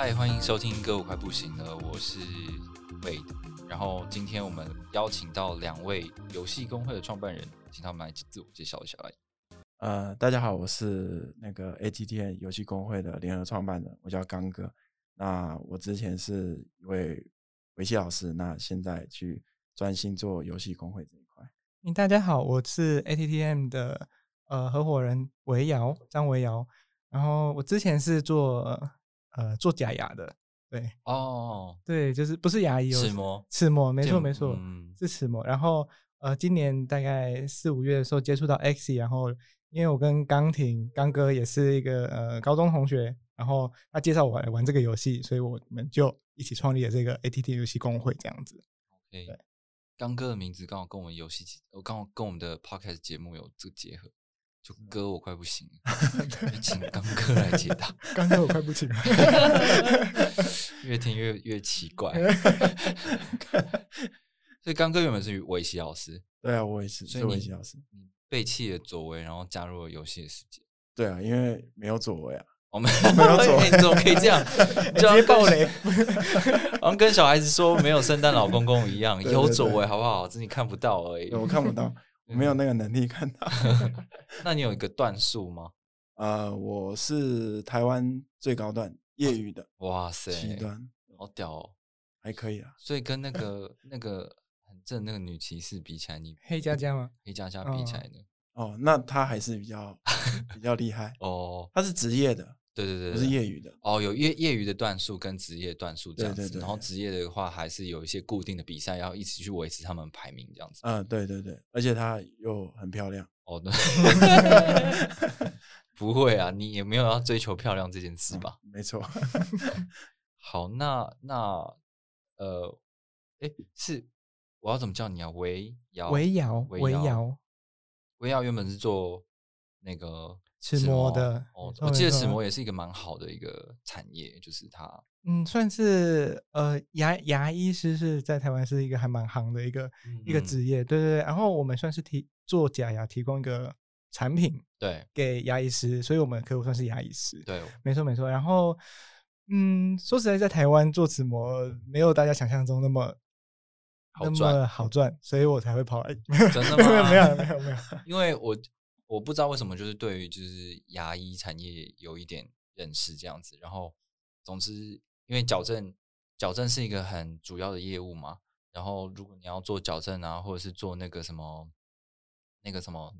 嗨，欢迎收听《歌舞快不行了》，我是 Wade。然后今天我们邀请到两位游戏工会的创办人，请他们来自我介绍一下来。呃，大家好，我是那个 ATTN 游戏工会的联合创办人，我叫刚哥。那我之前是一位围棋老师，那现在去专心做游戏工会这一块。嗯，大家好，我是 ATTM 的呃合伙人维瑶张维瑶。然后我之前是做呃做假牙的，对哦，对，就是不是牙医，齿模，齿模，没错没错，嗯是齿模。然后呃，今年大概四五月的时候接触到 X，然后因为我跟刚婷刚哥也是一个呃高中同学，然后他介绍我来玩这个游戏，所以我们就一起创立了这个 ATT 游戏工会这样子。OK 对。刚哥的名字刚好跟我们游戏，我刚好跟我们的 Podcast 节目有这个结合，就哥我快不行 了，就请刚哥来解答，刚哥我快不行了。越听越越奇怪。所以刚哥原本是围棋老师，对啊，我也是是所以你围棋老师。你背弃了左围，然后加入了游戏的世界。对啊，因为没有左为啊。我们没有左哎你怎么可以这样？直接爆雷，好像跟小孩子说没有圣诞老公公一样，有左围好不好？只是你看不到而已。我看不到，我没有那个能力看到。那你有一个段数吗？呃，我是台湾最高段业余的哇塞，七段，好屌哦！还可以啊。所以跟那 个那个很正那个女骑士比起来，你黑佳佳吗？黑佳佳比起来呢？哦，那他还是比较比较厉害。哦，他是职业的，对对对，不是业余的。哦，有业业余的段数跟职业段数这样子，对对对然后职业的话还是有一些固定的比赛，要一起去维持他们排名这样子。嗯、对对对，而且她又很漂亮。哦，对，不会啊，你也没有要追求漂亮这件事嗯吧？没错。好，那那呃，哎，是我要怎么叫你啊？维瑶，维瑶维瑶，维瑶原本是做那个齿模的我记得齿模也是一个蛮好的一个产业，就是它嗯，算是呃牙牙医师是在台湾是一个还蛮行的一个、一个嗯。职业，对对对。然后我们算是提做假牙提供一个产品对。给牙医师，所以我们客户算是牙医师，对，没错没错。然后嗯，说实在，在台湾做齿模没有大家想象中那么那好赚么。好赚，所以我才会跑来。真的没 有吗没有没有没有，因为我我不知道为什么，就是对于就是牙医产业有一点认识这样子。然后，总之，因为矫正矫正是一个很主要的业务嘛。然后，如果你要做矫正啊，或者是做那个什么那个什么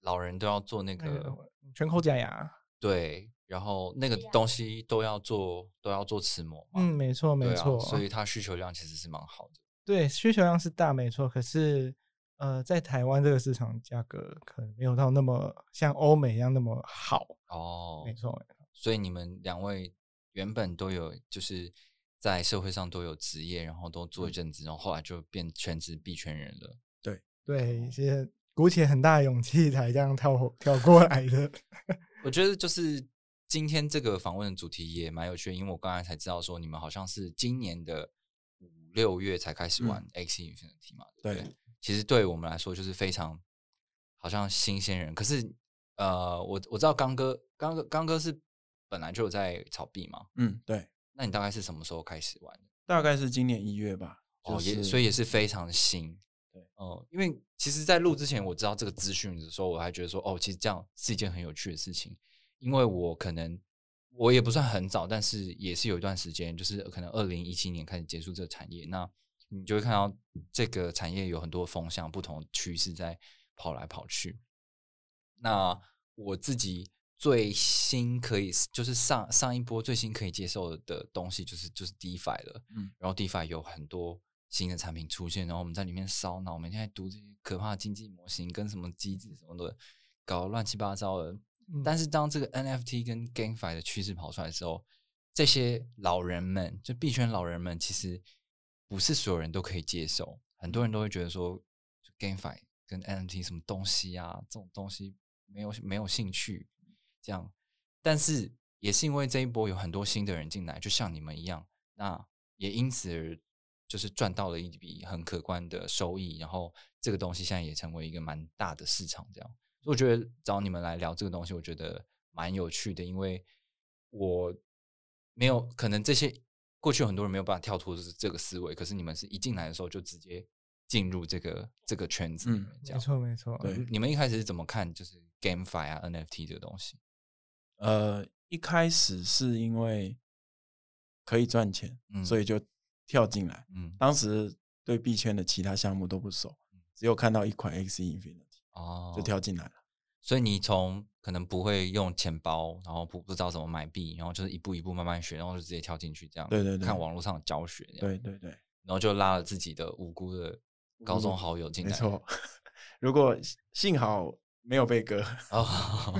老人都要做那那个个全口假牙，对，然后那个东西都要做都要做齿模嘛。嗯，没错没错，所以它需求量其实是蛮好的。对，需求量是大，没错。可是，呃，在台湾这个市场价格可能没有到那么像欧美一样那么好。哦，没错，所以你们两位原本都有就是在社会上都有职业，然后都做一阵子，然后后来就变全职币圈人了。对，其实鼓起很大的勇气才这样跳跳过来的。我觉得就是今天这个访问的主题也蛮有趣的，因为我刚才才知道说你们好像是今年的五六月才开始玩 X Infinity 嘛，对不对？对其实对我们来说就是非常好像新鲜人，可是呃，我我知道刚哥刚哥刚哥是本来就有在炒币嘛，嗯，对，那你大概是什么时候开始玩的？大概是今年一月吧。哦，也所以也是非常新。对，哦、因为其实，在录之前我知道这个资讯的时候，我还觉得说，哦，其实这样是一件很有趣的事情。因为我可能我也不算很早，但是也是有一段时间，就是可能二零一七年开始接触这个产业，那你就会看到这个产业有很多风向、不同的趋势在跑来跑去。那我自己最新可以就是上上一波最新可以接受的东西，就是就是 DeFi 了。嗯，然后 DeFi 有很多新的产品出现，然后我们在里面烧脑，每天在读这些可怕的经济模型跟什么机制什么的，搞得乱七八糟的。嗯但是当这个 NFT 跟 GameFi 的趋势跑出来的时候，这些老人们，就币圈老人们，其实不是所有人都可以接受，很多人都会觉得说，GameFi 跟 NFT 什么东西啊，这种东西没有没有兴趣，这样。但是也是因为这一波有很多新的人进来，就像你们一样，那也因此而就是赚到了一笔很可观的收益，然后这个东西现在也成为一个蛮大的市场，这样。所以我觉得找你们来聊这个东西，我觉得蛮有趣的，因为我没有可能这些。过去很多人没有办法跳脱这这个思维，可是你们是一进来的时候就直接进入这个这个圈子，嗯，没错没错。对，你们一开始是怎么看就是 GameFi 啊 NFT 这个东西？呃，一开始是因为可以赚钱，所以就跳进来。嗯，当时对币圈的其他项目都不熟，只有看到一款 X Infinity，哦，就跳进来了。所以你从可能不会用钱包，然后不不知道怎么买币，然后就是一步一步慢慢学，然后就直接跳进去这样。对对对。看网络上的教学。对对对。然后就拉了自己的无辜的高中好友进来。没错。如果幸好没有被割。哦。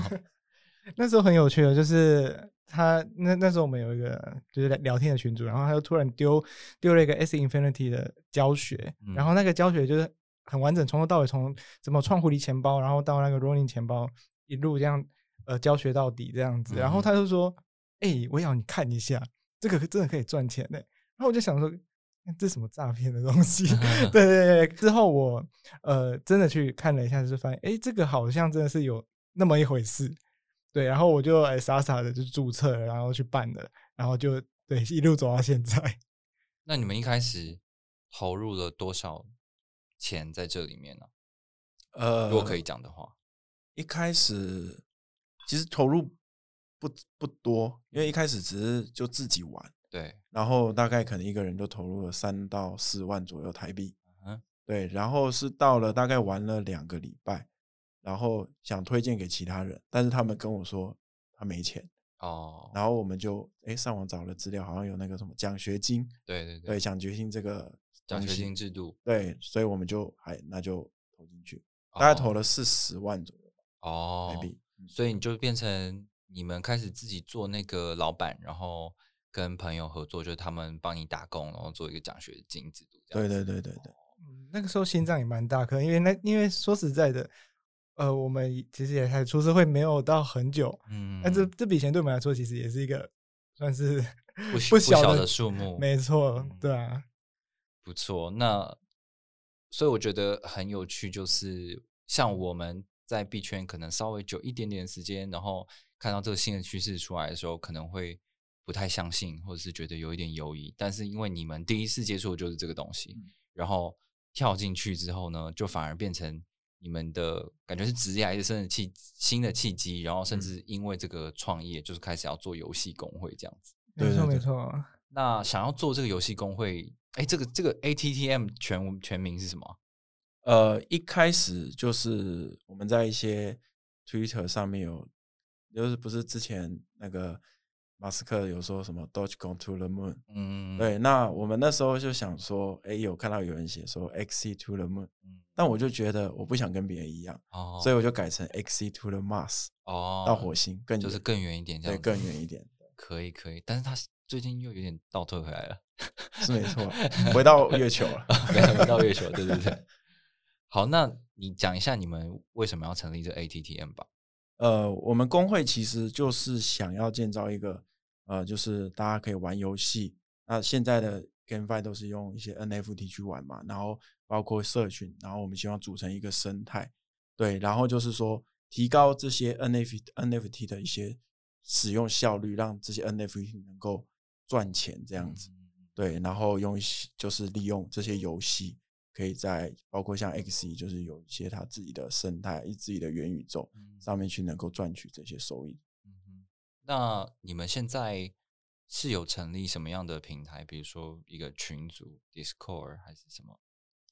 那时候很有趣的，就是他那那时候我们有一个就是聊天的群组，然后他就突然丢丢了一个 S Infinity 的教学，然后那个教学就是。很完整，从头到尾，从怎么创狐狸钱包，然后到那个 Rolling 钱包，一路这样呃教学到底这样子。然后他就说：“哎，我要你看一下，这个真的可以赚钱呢。”然后我就想说：“这什么诈骗的东西？” 对对对。之后我呃真的去看了一下，就是发现哎，这个好像真的是有那么一回事。对，然后我就哎傻傻的就注册了，然后去办了，然后就对一路走到现在。那你们一开始投入了多少？钱在这里面呢，呃，如果可以讲的话，一开始其实投入不不多，因为一开始只是就自己玩，对，然后大概可能一个人就投入了三到四万左右台币，嗯，对，然后是到了大概玩了两个礼拜，然后想推荐给其他人，但是他们跟我说他没钱。哦，然。后我们就哎上网找了资料，好像有那个什么奖学金，对对对，奖学金这个。奖学金制度。对，所以我们就还那就投进去，大概投了四十万左右哦，所以你就变成你们开始自己做那个老板，然后跟朋友合作，就是他们帮你打工，然后做一个奖学金制度。对对对。对对，嗯，那个时候心脏也蛮大颗，因为那因为说实在的，呃，我们其实也才出社会没有到很久，嗯，但这这笔钱对我们来说其实也是一个算是不不小的数目，没错，对啊。不错，那所以我觉得很有趣，就是像我们在币圈可能稍微久一点点时间，然后看到这个新的趋势出来的时候，可能会不太相信，或者是觉得有一点犹疑。但是因为你们第一次接触的就是这个东西，然后跳进去之后呢，就反而变成你们的感觉是职业还是新的契新的契机，然后甚至因为这个创业，就是开始要做游戏工会这样子。没错没错。那想要做这个游戏工会。哎，这个这个 ATTM 全全名是什么？呃，一开始就是我们在一些 Twitter 上面有，就是不是之前那个马斯克有说什么 Doge Go to the Moon，嗯，对，那我们那时候就想说，哎，有看到有人写说 XC to the Moon，嗯，但我就觉得我不想跟别人一样，哦，所以我就改成 XC to the Mars，哦，到火星更就是更远一点，对，更远一点，可以可以，但是他最近又有点倒退回来了。是没错，回到月球了，回到月球，对对对。好，那你讲一下你们为什么要成立这 ATTM 吧？呃，我们工会其实就是想要建造一个，呃，就是大家可以玩游戏。那现在的 GameFi 都是用一些 NFT 去玩嘛，然后包括社群，然后我们希望组成一个生态，对，然后就是说提高这些 NFT NFT 的一些使用效率，让这些 NFT 能够赚钱这样子。对，然后用一些就是利用这些游戏，可以在包括像 X E，就是有一些它自己的生态、自己的元宇宙上面去能够赚取这些收益。嗯那你们现在是有成立什么样的平台？比如说一个群组 Discord 还是什么？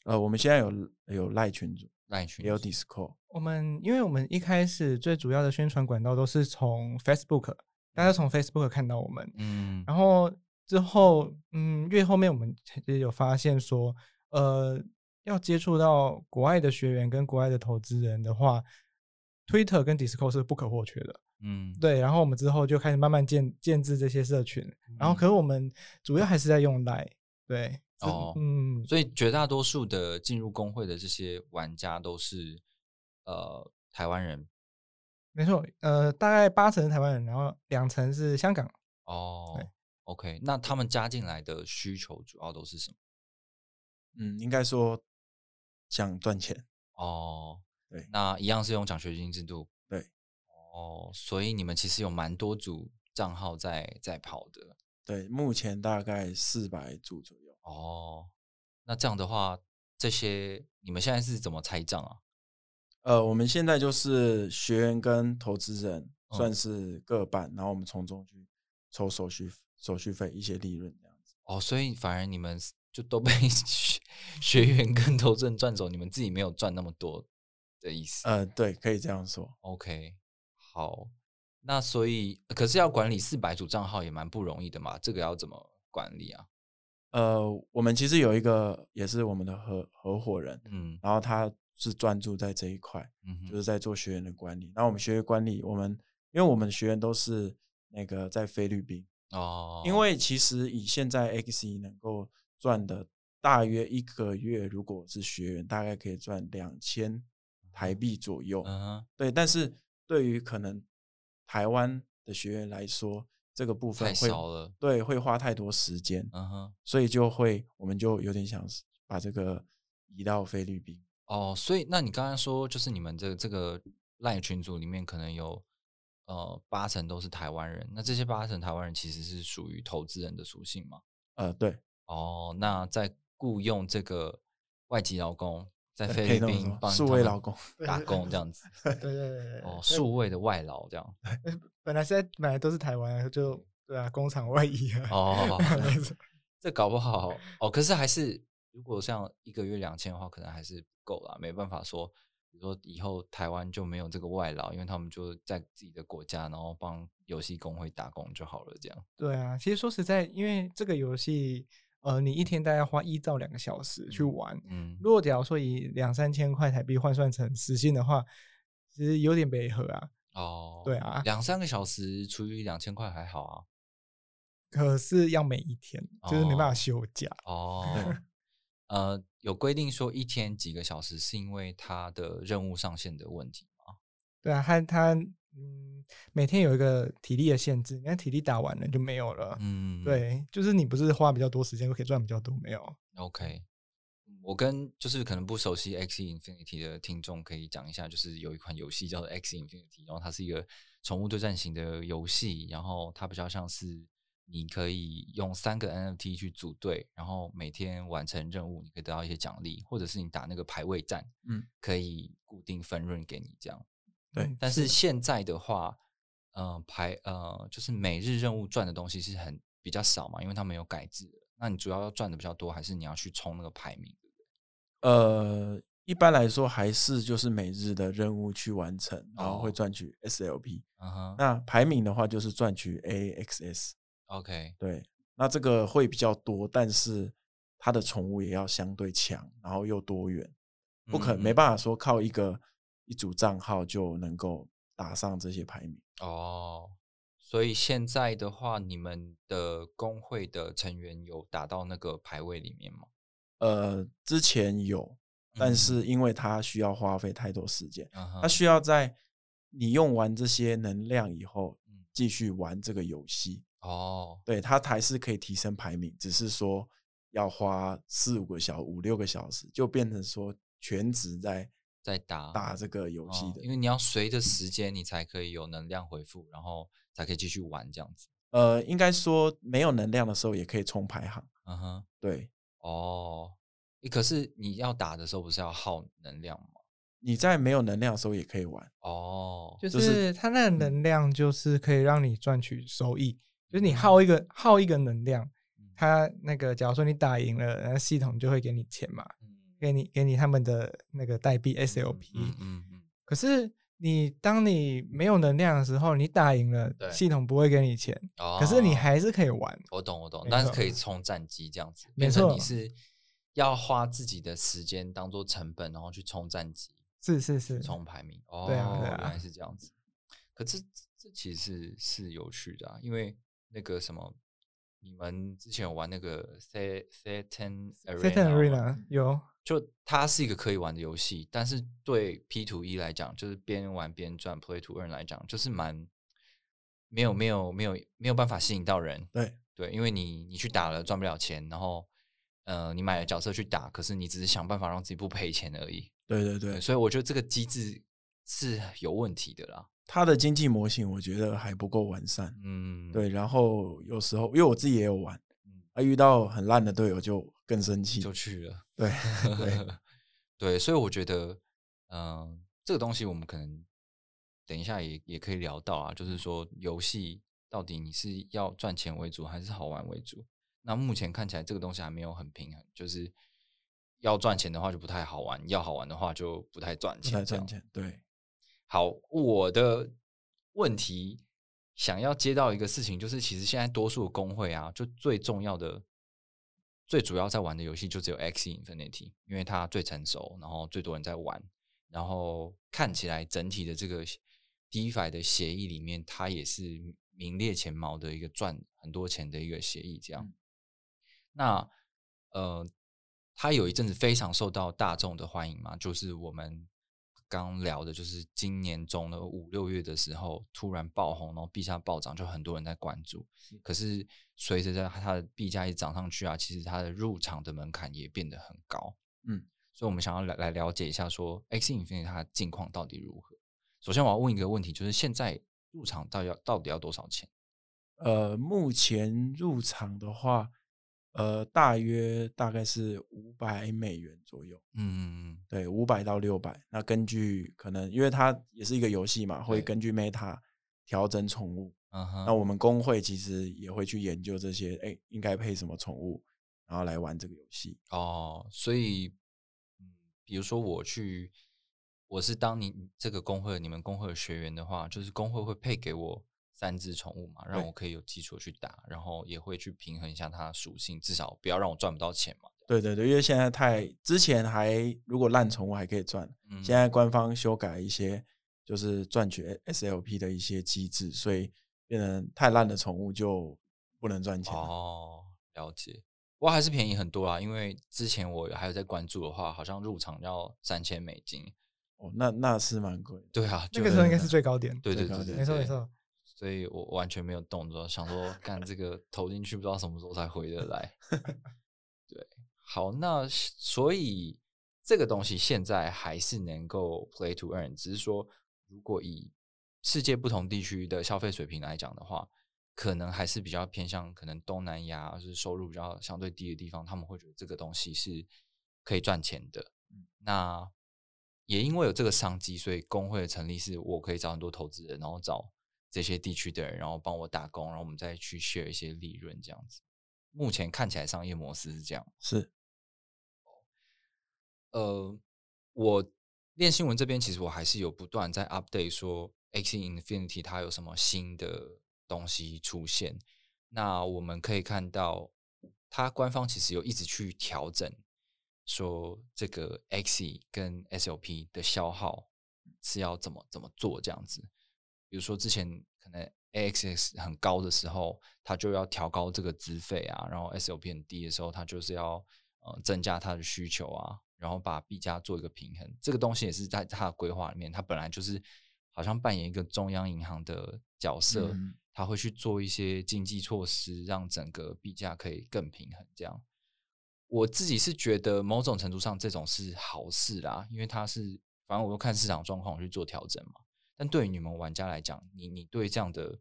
呃，我们现在有有赖群组，赖群也有 Discord。我们因为我们一开始最主要的宣传管道都是从 Facebook，大家从 Facebook 看到我们，嗯，然后。之后，嗯，越后面我们其实有发现说，呃，要接触到国外的学员跟国外的投资人的话，Twitter 跟 Discord 是不可或缺的。嗯，对。然后我们之后就开始慢慢建建制这些社群，然后可是我们主要还是在用 Line。对，哦，嗯，所以绝大多数的进入工会的这些玩家都是呃台湾人没错，呃，大概八成是台湾人，然后两成是香港。哦对。OK，那他们加进来的需求主要都是什么？嗯，应该说想赚钱，哦，对那一样是用奖学金制度。对，哦，所以你们其实有蛮多组账号在在跑的。对，目前大概四百组左右。哦，那这样的话，这些你们现在是怎么拆账啊？呃，我们现在就是学员跟投资人嗯算是各半，然后我们从中去抽手续手续费一些利润这样子。哦，所以反而你们就都被 学学员跟投资人赚走，你们自己没有赚那么多的意思。呃，对，可以这样说。OK，好，那所以可是要管理四百组账号也蛮不容易的嘛，这个要怎么管理啊？呃，我们其实有一个也是我们的合合伙人，嗯然后他是专注在这一块，嗯，就是在做学员的管理。那我们学员管理，我们因为我们的学员都是那个在菲律宾，哦，因为其实以现在 XE 能够赚的大约一个月，如果是学员，大概可以赚两千台币左右。嗯，对，但是对于可能台湾的学员来说，这个部分太会少了。对会花太多时间，嗯哼，所以就会我们就有点想把这个移到菲律宾。哦，所以那你刚刚说，就是你们这个这个赖群组里面可能有呃八成都是台湾人，那这些八成台湾人其实是属于投资人的属性吗？呃，对，哦，那在雇佣这个外籍劳工在菲律宾帮数位劳工打工这样子，对对对对，哦，数位的外劳这样，本来是在本来都是台湾，就对啊，工厂外移啊。哦这搞不好哦，可是还是如果像一个月两千的话，可能还是不够啦，没办法说，比如说以后台湾就没有这个外劳，因为他们就在自己的国家，然后帮游戏工会打工就好了，这样。对啊，其实说实在，因为这个游戏，呃，你一天大概花一到两个小时去玩。嗯，如果假如说以两三千块台币换算成时薪的话，其实有点违和啊。哦，对啊两三个小时除以两千块还好啊。可是要每一天，就是没办哦法休假。哦，呃，有规定说一天几个小时，是因为他的任务上限的问题吗？对啊，他他嗯，每天有一个体力的限制，你看体力打完了就没有了。嗯，对，就是你不是花比较多时间就可以赚比较多，没有。OK，我跟就是可能不熟悉 X Infinity 的听众可以讲一下，就是有一款游戏叫做 X Infinity，然后它是一个宠物对战型的游戏，然后它比较像是你可以用三个 NFT 去组队，然后每天完成任务，你可以得到一些奖励，或者是你打那个排位战，嗯，可以固定分润给你这样。对嗯但是现在的话，呃，排呃就是每日任务赚的东西是很比较少嘛，因为它没有改制。那你主要要赚的比较多，还是你要去冲那个排名？呃，一般来说还是就是每日的任务去完成，然后会哦赚取 SLP。嗯哼那排名的话就是赚取 AXS。，OK，对，那这个会比较多，但是它的宠物也要相对强，然后又多元，不可没办法说靠一个一组账号就能够打上这些排名。哦。所以现在的话，你们的工会的成员有打到那个排位里面吗？呃，之前有，但嗯是因为它需要花费太多时间，嗯它需要在你用完这些能量以后嗯，继续玩这个游戏。哦，对，它还是可以提升排名，只是说要花四五个小五六个小时，就变成说全职在在打打这个游戏的。哦因为你要随着时间，你才可以有能量回复，然后才可以继续玩这样子。呃，应该说没有能量的时候也可以冲排行。嗯哼，对，哦，可是你要打的时候不是要耗能量吗？你在没有能量的时候也可以玩。哦，就就是是它那个能量，就是可以让你赚取收益。就是嗯你耗一个耗一个能量嗯，它那个假如说你打赢了，那系统就会给你钱嘛，嗯给你给你他们的那个代币 SLP。嗯嗯嗯，可是你当你没有能量的时候，你打赢了对，系统不会给你钱，哦，可是你还是可以玩。我懂我懂，但是可以充战机这样子，没变成你是要花自己的时间当做成本，然后去冲战机、是是是，冲排名。哦，对啊对啊原来是这样子。可是这这其实是是有趣的啊，因为那个什么你们之前有玩那个 Set Satan Satan Arena 有，就它是一个可以玩的游戏，但是对 P to E 来讲，就是边玩边赚 Play to Earn 来讲，就是蛮没有没有没有没有办法吸引到人。对对，因为你你去打了赚不了钱，然后呃你买了角色去打，可是你只是想办法让自己不赔钱而已。对对对，所以我觉得这个机制是有问题的啦。它的经济模型我觉得还不够完善。嗯，对，然后有时候因为我自己也有玩，嗯啊，遇到很烂的队友就更生气。就去了。对对 对，所以我觉得，嗯、这个东西我们可能等一下也也可以聊到啊，就是说游戏到底你是要赚钱为主还是好玩为主？那目前看起来这个东西还没有很平衡，就是要赚钱的话就不太好玩，要好玩的话就不太赚钱，赚钱。对，好，我的问题想要接到一个事情，就是其实现在多数的工会啊，就最重要的、最主要在玩的游戏就只有 X Infinity，因为它最成熟，然后最多人在玩，然后看起来整体的这个 DeFi 的协议里面，它也是名列前茅的一个赚很多钱的一个协议。这样，那呃，它有一阵子非常受到大众的欢迎嘛，就是我们刚聊的，就是今年中的五六月的时候突然爆红，然后币价暴涨，就很多人在关注。可是随着在它的币价一直涨上去啊，其实它的入场的门槛也变得很高。嗯，所以我们想要来来了解一下说 X Infinity 它的近况到底如何。首先我要问一个问题，就是现在入场到底要到底要多少钱？呃，目前入场的话，呃，大约大概是五百美元左右。嗯，对，五百到六百。那根据可能，因为它也是一个游戏嘛，会根据 Meta 调整宠物。那我们工会其实也会去研究这些，哎，应该配什么宠物，然后来玩这个游戏。哦，所以，嗯，比如说我去，我是当你这个工会你们工会的学员的话，就是工会会配给我三只宠物嘛，让我可以有基础去打，然后也会去平衡一下它的属性，至少不要让我赚不到钱嘛。对对对，因为现在太之前还如果烂宠物还可以赚，嗯，现在官方修改一些就是赚取 SLP 的一些机制，所以变成太烂的宠物就不能赚钱。哦，了解。不过还是便宜很多啊，因为之前我还有在关注的话，好像入场要三千美金。哦，那那是蛮贵。对啊，就那个时候应该是最高点。对对最高点对对，对没错没错。所以我完全没有动作，想说干这个投进去，不知道什么时候才回得来。对，好，那所以这个东西现在还是能够 play to earn，只是说如果以世界不同地区的消费水平来讲的话，可能还是比较偏向可能东南亚，就是收入比较相对低的地方，他们会觉得这个东西是可以赚钱的。那也因为有这个商机，所以工会的成立是我可以找很多投资人，然后找这些地区的人，然后帮我打工，然后我们再去 share 一些利润，这样子。目前看起来商业模式是这样。是呃，我练新闻这边其实我还是有不断在 update 说 X Infinity 它有什么新的东西出现。那我们可以看到，它官方其实有一直去调整，说这个 X 跟 SLP 的消耗是要怎么怎么做这样子。比如说之前可能 AXS 很高的时候，它就要调高这个资费啊，然后 SLP 很低的时候，它就是要呃增加它的需求啊，然后把币价做一个平衡。这个东西也是在它的规划里面，它本来就是好像扮演一个中央银行的角色，嗯它会去做一些经济措施，让整个币价可以更平衡。这样，我自己是觉得某种程度上这种是好事啦，因为它是反正我都看市场状况去做调整嘛。但对于你们玩家来讲，你你对这样的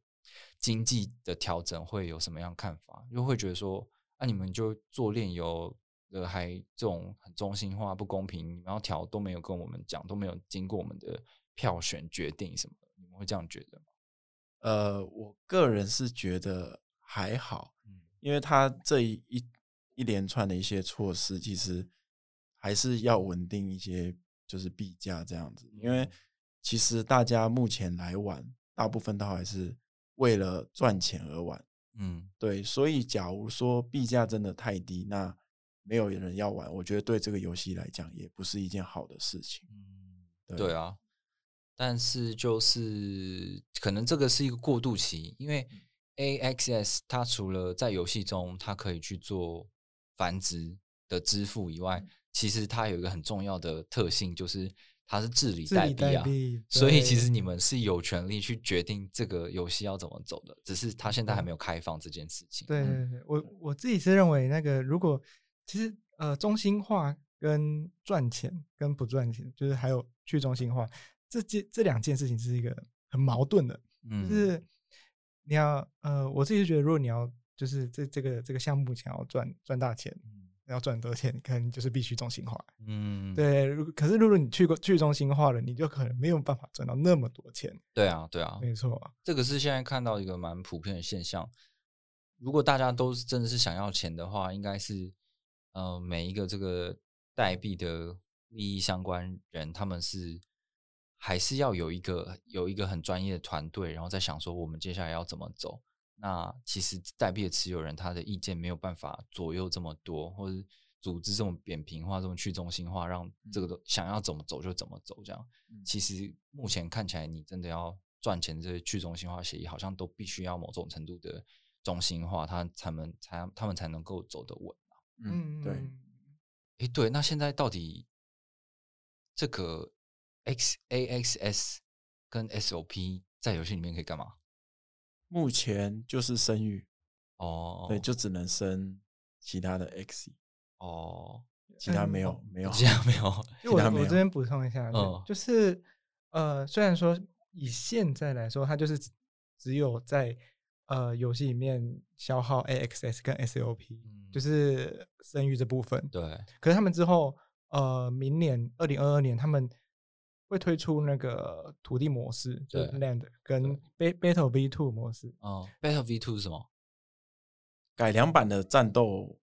经济的调整会有什么样看法？又会觉得说，啊，你们就做炼油的还这种很中心化、不公平，你们要调都没有跟我们讲，都没有经过我们的票选决定什么的，你们会这样觉得吗？呃，我个人是觉得还好，嗯因为他这一一一连串的一些措施，其实还是要稳定一些，就是币价这样子。因为其实大家目前来玩，大部分都还是为了赚钱而玩，嗯，对。所以假如说币价真的太低，那没有人要玩，我觉得对这个游戏来讲也不是一件好的事情。嗯，对对啊，但是就是可能这个是一个过渡期，因为 AXS 它除了在游戏中它可以去做繁殖的支付以嗯外，其实它有一个很重要的特性，就是它是治理治理代币啊。币所以其实你们是有权利去决定这个游戏要怎么走的，只是它现在还没有开放这件事情。对嗯对对，我我自己是认为那个如果其实呃中心化跟赚钱跟不赚钱，就是还有去中心化这件这两件事情是一个很矛盾的，嗯，就是你要呃我自己是觉得，如果你要就是这这个这个项目想要赚赚大钱，嗯要赚很多钱，可能就是必须中心化。嗯，对，如可是如果你去过去中心化了，你就可能没有办法赚到那么多钱。对啊，对啊，没错，这个是现在看到一个蛮普遍的现象。如果大家都是真的是想要钱的话，应该是呃每一个这个代币的利益相关人，他们是还是要有一个有一个很专业的团队，然后再想说我们接下来要怎么走。那其实代币的持有人他的意见没有办法左右这么多，或者组织这么扁平化、这么去中心化，让这个都想要怎么走就怎么走这样。嗯其实目前看起来，你真的要赚钱，这些去中心化协议好像都必须要某种程度的中心化，它才能才他们才能够走得稳。嗯，对，诶，对，那现在到底这个 X A X S 跟 S O P 在游戏里面可以干嘛？目前就是生育，哦，对，就只能生其他的 X，哦，其他没有嗯没有，其他没有 我这边补充一下，嗯。就就是呃，虽然说以现在来说，它就是只只有在呃游戏里面消耗 AXS 跟 SOP，、嗯就是生育这部分。对，可是他们之后呃，明年二零二二年他们会推出那个土地模式，就是 Land 跟 Ba- Battle V Two 模式。哦，Battle V Two 是什么？改良版的战斗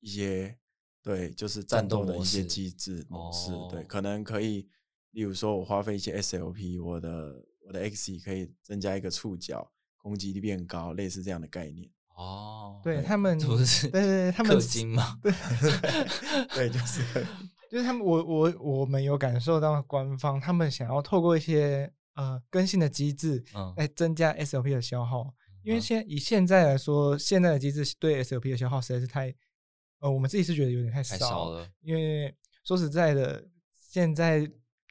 一些，对，就是战战斗斗的一些机制模式，对，哦可能可以，例如说我花费一些 SLP，我的我的 X 可以增加一个触角，攻击力变高，类似这样的概念。哦，对他们，对对对，他们氪金嘛？对，对，就是就是他们，我我我们有感受到官方他们想要透过一些呃更新的机制嗯。来增加 SLP 的消耗，因为嗯。现以现在来说，现在的机制对 SLP 的消耗实在是太，呃，我们自己是觉得有点太少了，因为说实在的，现在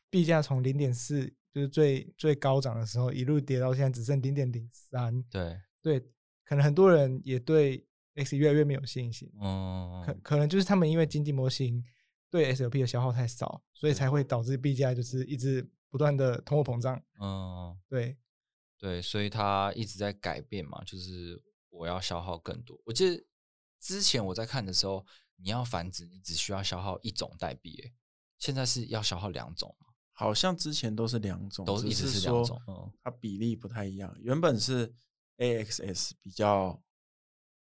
币价从零点四就是最最高涨的时候，一路跌到现在只剩零点零三，对，对，可能很多人也对 X 越来越没有信心，嗯，可可能就是他们因为经济模型对 SLP 的消耗太少，所以才会导致币价就是一直不断的通货膨胀。嗯，对，对，所以它一直在改变嘛，就是我要消耗更多。我记得之前我在看的时候，你要繁殖，你只需要消耗一种代币，诶，现在是要消耗两种嘛，好像之前都是两种，只都一直是是两种嗯。它比例不太一样。原本是 AXS 比较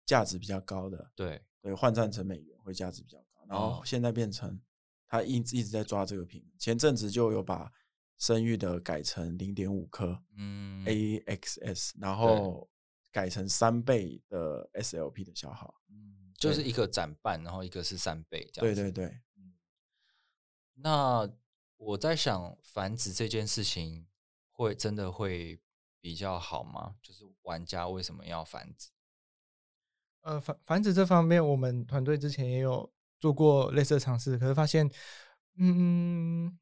价值比较高的，对，对，换算成美元会价值比较高，然后哦。现在变成它一直一直在抓这个平衡。前阵子就有把生育的改成零点五颗嗯。AXS，然后改成三倍的 SLP 的消耗。嗯，就是一个斩半，然后一个是三倍这样对。对。对。对，那我在想，繁殖这件事情会真的会比较好吗？就是玩家为什么要繁殖？呃，繁繁殖这方面，我们团队之前也有做过类似的尝试，可是发现，嗯，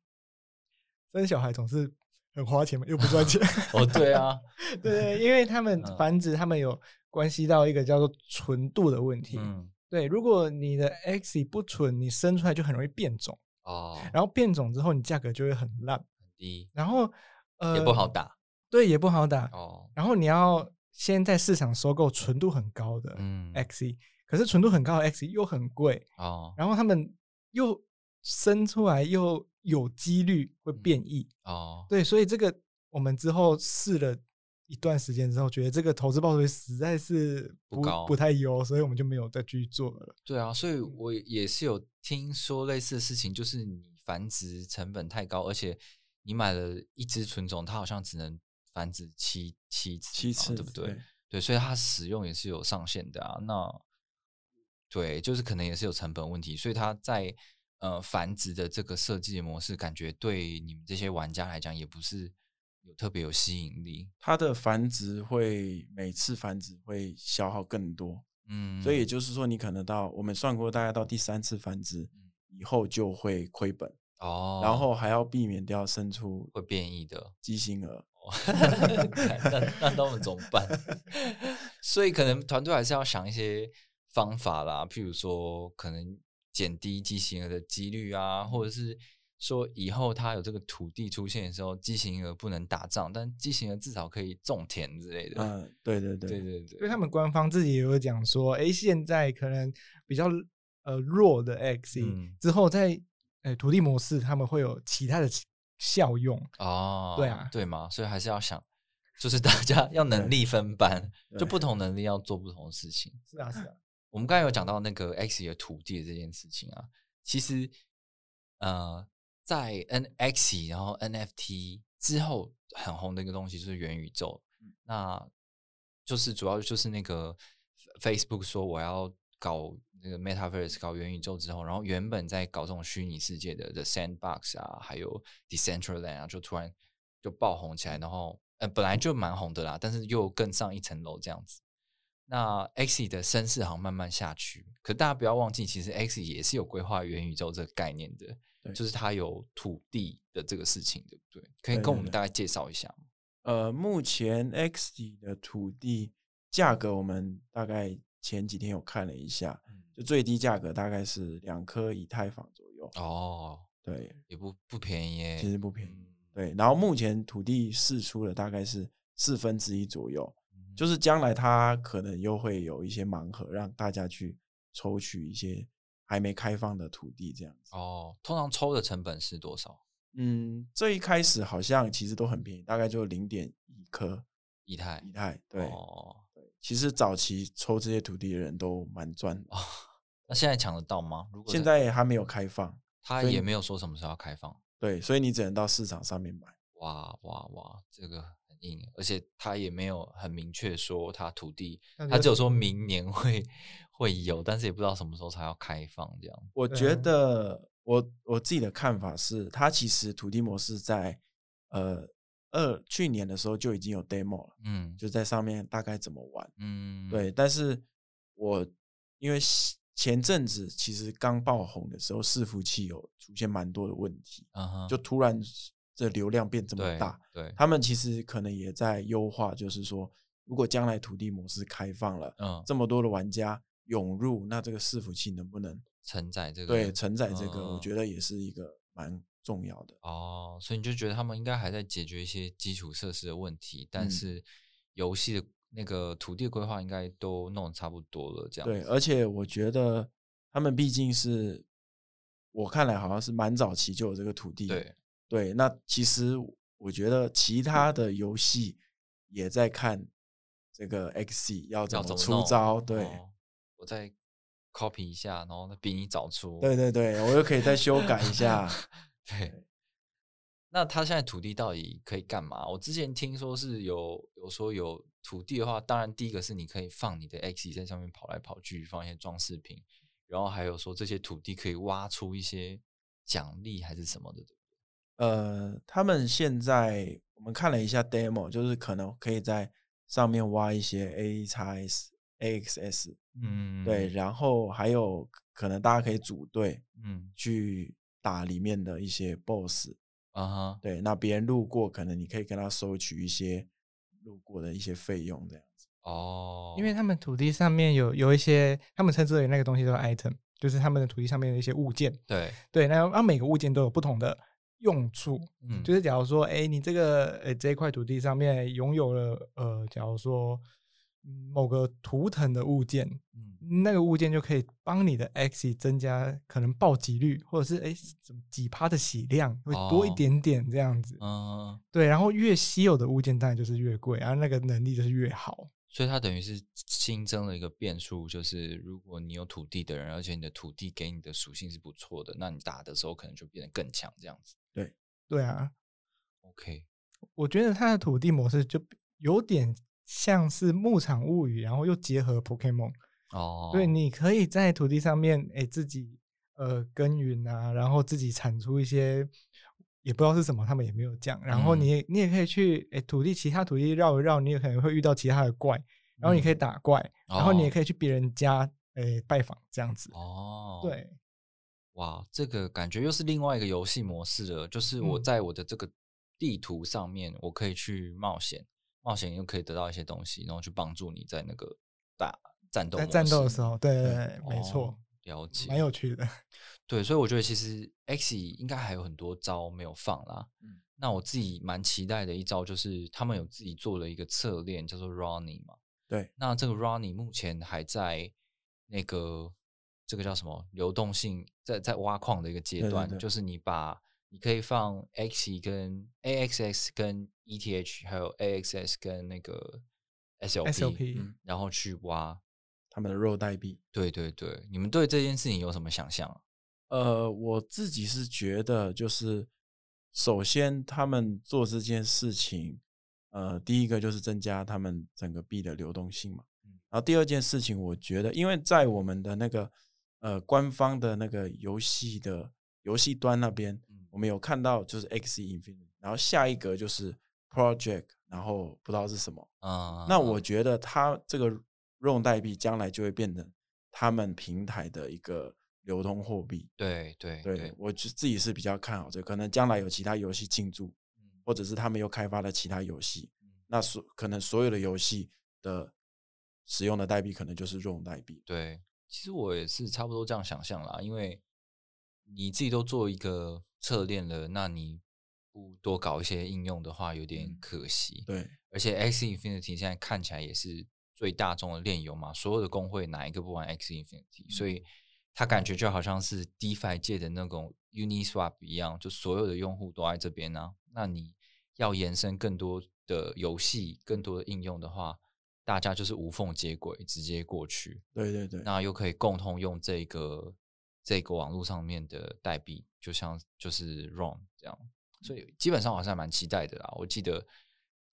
生小孩总是很花钱嘛，又不赚钱。哦，对啊，对对，因为他们嗯繁殖，他们有关系到一个叫做纯度的问题。嗯，对，如果你的 X 不纯，你生出来就很容易变种，哦，然后变种之后，你价格就会很烂，很低，然后呃也不好，打对，也不好打。哦，然后你要先在市场收购纯度很高的嗯，XE，、可是纯度很高的 XE 又很贵，哦，然后他们又生出来又有几率会变异，哦，对，所以这个我们之后试了一段时间之后，觉得这个投资报酬率实在是不不高不太优，所以我们就没有再继续做了。对啊，所以。我也是有听说类似的事情，就是你繁殖成本太高，而且你买了一只纯种，它好像只能繁殖七七次嘛，七次对不对？对对，所以它使用也是有上限的啊。那对，就是可能也是有成本问题，所以它在呃繁殖的这个设计的模式，感觉对你们这些玩家来讲也不是有特别有吸引力？它的繁殖会每次繁殖会消耗更多，嗯，所以也就是说，你可能到我们算过，大概到第三次繁殖以后就会亏本，哦，然后还要避免掉生出会变异的。畸形儿。那那那我们怎么办？所以可能团队还是要想一些方法啦，譬如说可能减低畸形儿的几率啊，或者是说以后他有这个土地出现的时候，畸形儿不能打仗，但畸形儿至少可以种田之类的。嗯，对对对对对对，所以他们官方自己也有讲说，哎，现在可能比较呃弱的 X 嗯之后在哎土地模式，他们会有其他的效用。哦，对啊。对嘛，所以还是要想，就是大家要能力分班，就不同能力要做不同的事情。是啊，是啊，我们刚才有讲到那个 X 的土地的这件事情啊，其实呃，在 N X 然后 NFT 之后很红的一个东西就是元宇宙，那就是主要就是那个 Facebook 说我要搞那个 Metaverse 搞元宇宙之后，然后原本在搞这种虚拟世界的 The Sandbox 啊，还有 Decentraland 啊，就突然就爆红起来，然后呃本来就蛮红的啦，但是又更上一层楼这样子。那 X 的声势好像慢慢下去，可大家不要忘记，其实 X 也是有规划元宇宙这个概念的，就是它有土地的这个事情，对不对？可以跟我们大概介绍一下吗？呃，目前 X 底的土地价格，我们大概前几天有看了一下，就最低价格大概是两颗以太坊左右。哦，对，也不不便宜耶，其实不便宜。嗯对，然后目前土地释出的大概是四分之一左右，嗯就是将来它可能又会有一些盲盒，让大家去抽取一些还没开放的土地这样子。哦，通常抽的成本是多少？嗯，这一开始好像其实都很便宜，大概就零点一颗以太以太。对，哦，其实早期抽这些土地的人都蛮赚的，那现在抢得到吗？如果现在还没有开放，他也没有说什么时候要开放。对，所以你只能到市场上面买。哇哇哇，这个很硬，而且他也没有很明确说他土地，他只有就说明年会会有，但是也不知道什么时候才要开放这样。我觉啊得我我自己的看法是，它其实土地模式在呃二去年的时候就已经有 demo 了，嗯就在上面大概怎么玩。嗯，对，但是我因为前阵子其实刚爆红的时候，伺服器有出现蛮多的问题，嗯，就突然这流量变这么大，对，他们其实可能也在优化，就是说，如果将来土地模式开放了，嗯，这么多的玩家涌入，那这个伺服器能不能承载这个对承载这个？我嗯觉得也是一个蛮重要的。哦，所以你就觉得他们应该还在解决一些基础设施的问题，但嗯是游戏的那个土地规划应该都弄得差不多了，这样对，而且我觉得他们毕竟是我看来好像是蛮早期就有这个土地。对，对，那其实我觉得其他的游戏也在看这个 XC 要怎么要怎么弄出招。对，哦我再 copy 一下，然后呢比你早出，对对对，我又可以再修改一下。对。那他现在土地到底可以干嘛？我之前听说是有有说有土地的话，当然第一个是你可以放你的 X 在上面跑来跑去，放一些装饰品，然后还有说这些土地可以挖出一些奖励还是什么的，对不对？呃，他们现在我们看了一下 demo，就是可能可以在上面挖一些 A x S、AXS，嗯对，然后还有可能大家可以组队嗯。去打里面的一些 BOSS，啊哈，对，那别人路过，可能你可以跟他收取一些路过的一些费用，这样子。哦，因为他们土地上面有有一些，他们称之为那个东西叫 item，就是他们的土地上面的一些物件。对，对，那那每个物件都有不同的用处。嗯，就是假如说，哎，你这个呃这一块土地上面拥有了呃，假如说嗯某个图腾的物件，嗯那个物件就可以帮你的 X 增加可能暴击率，或者是哎怎么几趴的洗量会多一哦点点这样子。嗯，对，然后越稀有的物件当然就是越贵，然后那个能力就是越好。所以它等于是新增了一个变数，就是如果你有土地的人，而且你的土地给你的属性是不错的，那你打的时候可能就变得更强，这样子。对啊，OK，我觉得它的土地模式就有点像是牧场物语，然后又结合 Pokemon。哦，对，你可以在土地上面，哎，自己呃耕耘啊，然后自己产出一些也不知道是什么，他们也没有讲。然后嗯你也你也可以去哎土地其他土地绕一绕，你也可能会遇到其他的怪，然后你可以打怪，然后你也哦可以去别人家哎拜访这样子。哦，，对，哇，这个感觉又是另外一个游戏模式了。就是我嗯在我的这个地图上面，我可以去冒险，冒险又可以得到一些东西，然后去帮助你在那个打战斗在战斗的时候，对对对对，没错哦，了解，蛮有趣的。对，所以我觉得其实 X 应该还有很多招没有放啦。嗯那我自己蛮期待的一招就是他们有自己做了一个侧链，叫做 Ronnie 嘛。对，那这个 Ronnie 目前还在那个这个叫什么流动性，在在挖矿的一个阶段，对对对就是你把你可以放 X 跟 AXX 跟 ETH，还有 AXS 跟那个 SLP，, SLP 嗯然后去挖。他们的肉代币。对对对，你们对这件事情有什么想象啊？呃，我自己是觉得，就是首先他们做这件事情，呃，第一个就是增加他们整个币的流动性嘛。嗯然后第二件事情，我觉得，因为在我们的那个呃官方的那个游戏的游戏端那边，嗯我们有看到就是 X Infinity，然后下一格就是 Project，然后不知道是什么。嗯，那我觉得它这个用代币将来就会变成他们平台的一个流通货币。对对对，我就自己是比较看好这个，可能将来有其他游戏进驻，嗯或者是他们又开发了其他游戏，嗯那所可能所有的游戏的使用的代币可能就是用代币。对，其实我也是差不多这样想象啦，因为你自己都做一个侧链了，那你不多搞一些应用的话，有点嗯可惜。对，而且 X Infinity 现在看起来也是最大众的链游嘛，所有的工会哪一个不玩 X Infinity？、所以他感觉就好像是 DeFi 界的那种 Uniswap 一样，就所有的用户都在这边呢、那你要延伸更多的游戏、更多的应用的话，大家就是无缝接轨，直接过去。对对对，那又可以共同用这个这个网络上面的代币，就像就是 RON 这样，所以基本上我还是还蛮期待的啦。我记得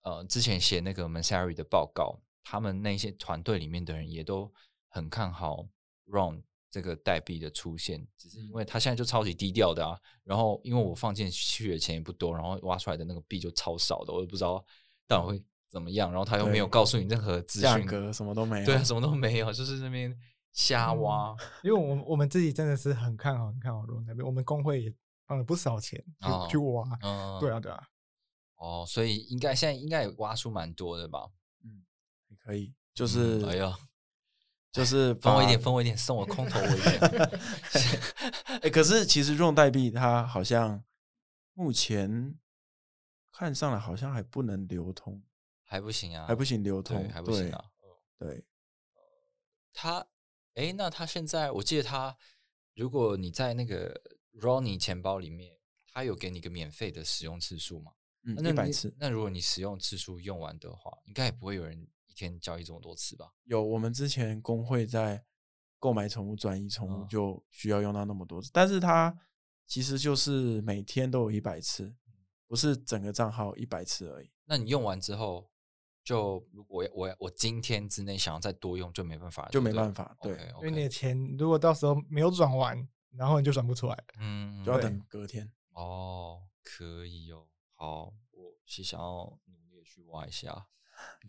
呃之前写那个 Mansari 的报告，他们那些团队里面的人也都很看好 RON 这个代币的出现，只是因为他现在就超级低调的啊。然后因为我放进去的钱也不多，然后挖出来的那个币就超少的，我也不知道到底会怎么样。然后他又没有告诉你任何资讯，价格什么都没有。对啊，什么都没有，就是那边瞎嗯挖。因为我们我们自己真的是很看好很看好 Ron 那边，我们工会也放了不少钱去、哦去挖。嗯，对啊，对啊，哦，所以应该现在应该也挖出蛮多的吧？可以，就嗯是哎呀，就是把分我一点，分我一点，送我空投我一点。哎、可是其实用代币它好像目前看上来好像还不能流通，还不行啊，还不行流，通，还不行啊。对。他，哎，那他现在，我记得他，如果你在那个 Ronnie 钱包里面，他有给你一个免费的使用次数吗？嗯，一百次那如果你使用次数用完的话，应该也不会有人一天交易这么多次吧？有。我们之前工会在购买宠物、转移宠物嗯就需要用到那么多次，但是它其实就是每天都有一百次，不是整个账号一百次而已。那你用完之后，就如果我我我今天之内想要再多用，就没办法，就没办法对因为你的钱如果到时候没有转完，然后你就转不出来。嗯，就要等隔天。哦，可以哦。好，我是想要努力地去挖一下，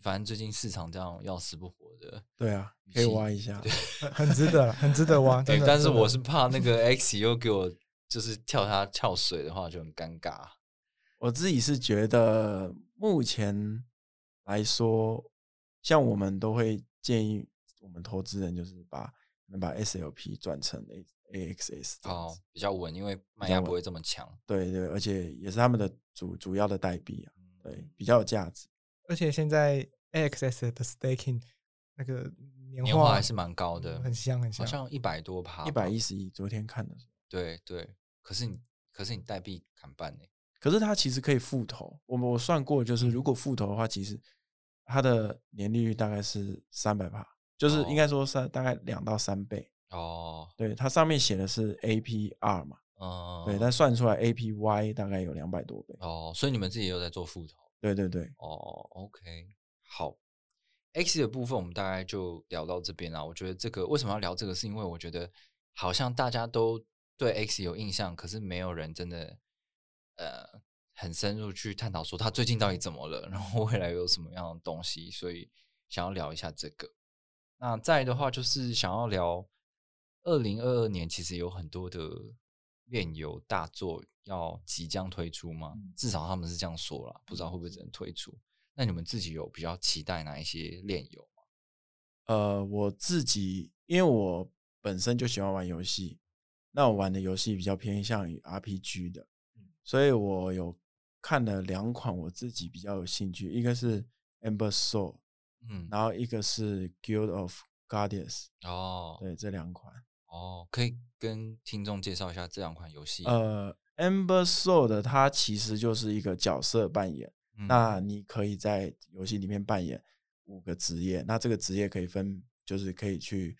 反正最近市场这样要死不活的，对啊，可以挖一下。对很很值得，很值得挖。对但是我是怕那个 X 又给我就是跳它跳水的话就很尴尬。我自己是觉得目前来说，像我们都会建议我们投资人就是把能把 SLP 转成 A AXS 这样哦。，比较稳，因为卖较稳压不会这么强。对对，而且也是他们的主主要的代币啊，对嗯，比较有价值。而且现在 AXS 的 staking 那个年年化还是蛮高的，很香很香。好像一百多趴吧，一百一十一，昨天看的时候，对对。可是你可是你代币砍半呢？可是它其实可以复投。我们我算过，嗯就是如果复投的话，其实它的年利率大概是三百帕，就是应该说三大概两到三倍。哦，对，它上面写的是 APR 嘛，哦，对，但算出来 APY 大概有两百多倍。哦，所以你们自己也有在做复投。对对对，哦，OK，好，X 的部分我们大概就聊到这边啦。我觉得这个为什么要聊这个，是因为我觉得好像大家都对 X 有印象，可是没有人真的呃很深入去探讨说他最近到底怎么了，然后未来有什么样的东西，所以想要聊一下这个。那再的话就是想要聊二零二二年，其实有很多的炼油大作要即将推出吗，至少他们是这样说了，不知道会不会真的推出。那你们自己有比较期待哪一些炼油吗？呃，我自己因为我本身就喜欢玩游戏，那我玩的游戏比较偏向于 RPG 的，所以我有看了两款我自己比较有兴趣，一个是 Amber Soul，嗯，然后一个是 Guild of Guardians，哦，对，这两款。哦，可以跟听众介绍一下这两款游戏。呃，Ember Soul 的它其实就是一个角色扮演，嗯那你可以在游戏里面扮演五个职业，那这个职业可以分，就是可以去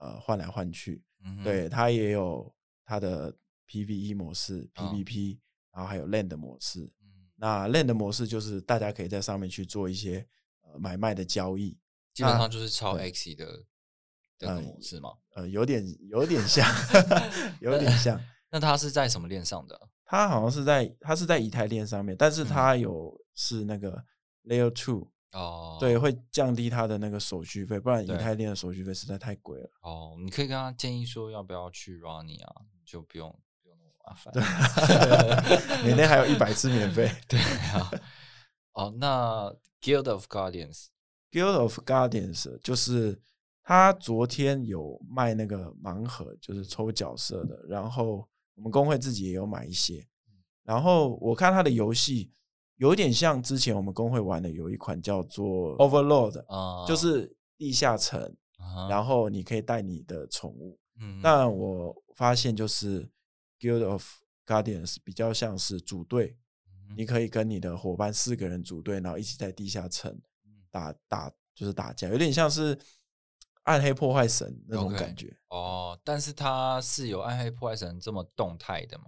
呃换来换去。嗯对，它也有它的 PVE 模式、哦 PVP，然后还有 Land 模式。嗯那 Land 模式就是大家可以在上面去做一些呃买卖的交易，基本上就是超对 X 的的呃模式吗。呃，有点有点像，有点像。那它是在什么链上的？它好像是在它是在以太链上面，但是嗯它有是那个 Layer Two，、哦，对，会降低它的那个手续费，不然以太链的手续费实在太贵了。哦，你可以跟他建议说要不要去 Ronnie 啊，就不用不用那么麻烦。每天还有一百次免费。对啊。哦，那 Guild of Guardians，Guild of Guardians 就是他昨天有卖那个盲盒，就是抽角色的，然后我们工会自己也有买一些。然后我看他的游戏有点像之前我们工会玩的有一款叫做 Overlord，、啊，就是地下城，啊，然后你可以带你的宠物。嗯，但我发现就是 Guild of Guardians 比较像是组队，嗯你可以跟你的伙伴四个人组队，然后一起在地下城嗯打打，就是打架，有点像是暗黑破坏神那种感觉。哦，但是它是有暗黑破坏神这么动态的吗？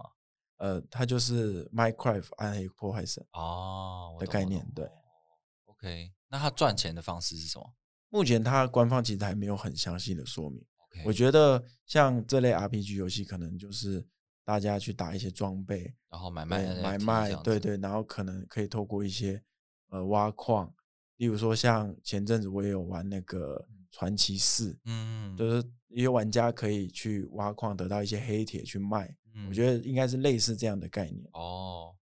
呃，它就是 Minecraft 暗黑破坏神。哦，我的概念对 OK，那它赚钱的方式是什么目前它官方其实还没有很详细的说明。我觉得像这类 RPG 游戏，可能就是大家去打一些装备，然后买卖买卖对对，然后可能可以透过一些呃挖矿，例如说像前阵子我也有玩那个传奇四，嗯，就是一些玩家可以去挖矿得到一些黑铁去卖，嗯我觉得应该是类似这样的概念。哦，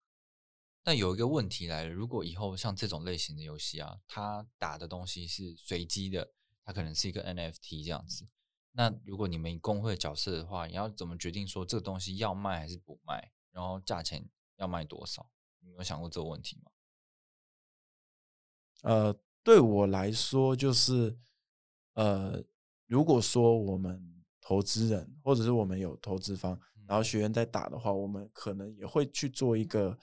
但有一个问题来了，如果以后像这种类型的游戏啊，它打的东西是随机的，它可能是一个 NFT 这样子。那如果你们以工会角色的话，你要怎么决定说这个东西要卖还是不卖？然后价钱要卖多少？你有想过这个问题吗？呃，对我来说，就是呃，如果说我们投资人或者是我们有投资方，然后学员在打的话，我们可能也会去做一个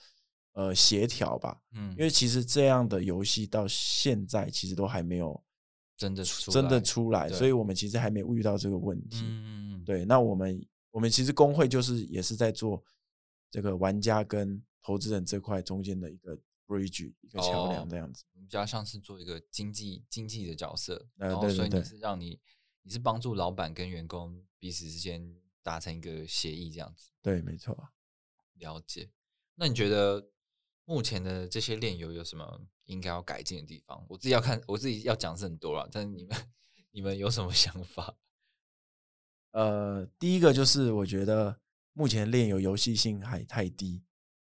呃协调吧，嗯，因为其实这样的游戏到现在其实都还没有真的出真的来出来，所以我们其实还没有遇到这个问题。嗯，对，那我们我们其实工会就是也是在做这个玩家跟投资人这块中间的一个 bridge 一个桥梁哦这样子。比较像是做一个经济经济的角色，呃然后所以你是让你你是帮助老板跟员工彼此之间达成一个协议这样子。对，没错。了解。那你觉得目前的这些炼油有什么应该要改进的地方？我自己要看，我自己要讲是很多了，但是你们你们有什么 想法？呃，第一个就是我觉得目前炼油游戏性还太低，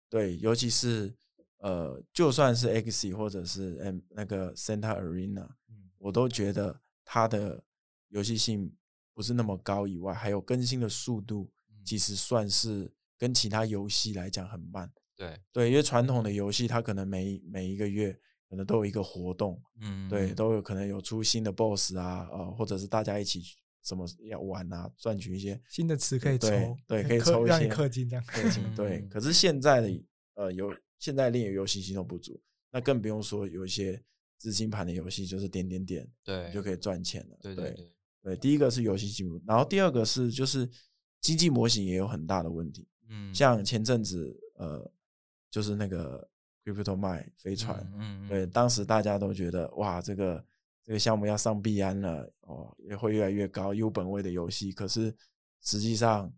对，尤其是呃，就算是 X 或者是 M 那个 Santa Arena，嗯我都觉得它的游戏性不是那么高，以外还有更新的速度，嗯其实算是跟其他游戏来讲很慢。对，对，因为传统的游戏它可能每每一个月可能都有一个活动，嗯，对，都有可能有出新的 BOSS 啊，呃，或者是大家一起什么要玩啊，赚取一些新的词可以抽对，可以抽一些氪金这样。氪金，对。嗯可是现在的呃游现在炼油游戏系统不足，那更不用说有一些资金盘的游戏，就是点点点对，你就可以赚钱了。对对对，对第一个是游戏进步，然后第二个是就是经济模型也有很大的问题，嗯，像前阵子呃就是那个 Crypto 卖飞船，嗯，嗯，对，当时大家都觉得哇，这个这个项目要上币安了，哦，也会越来越高，，U 本位的游戏。可是实际上，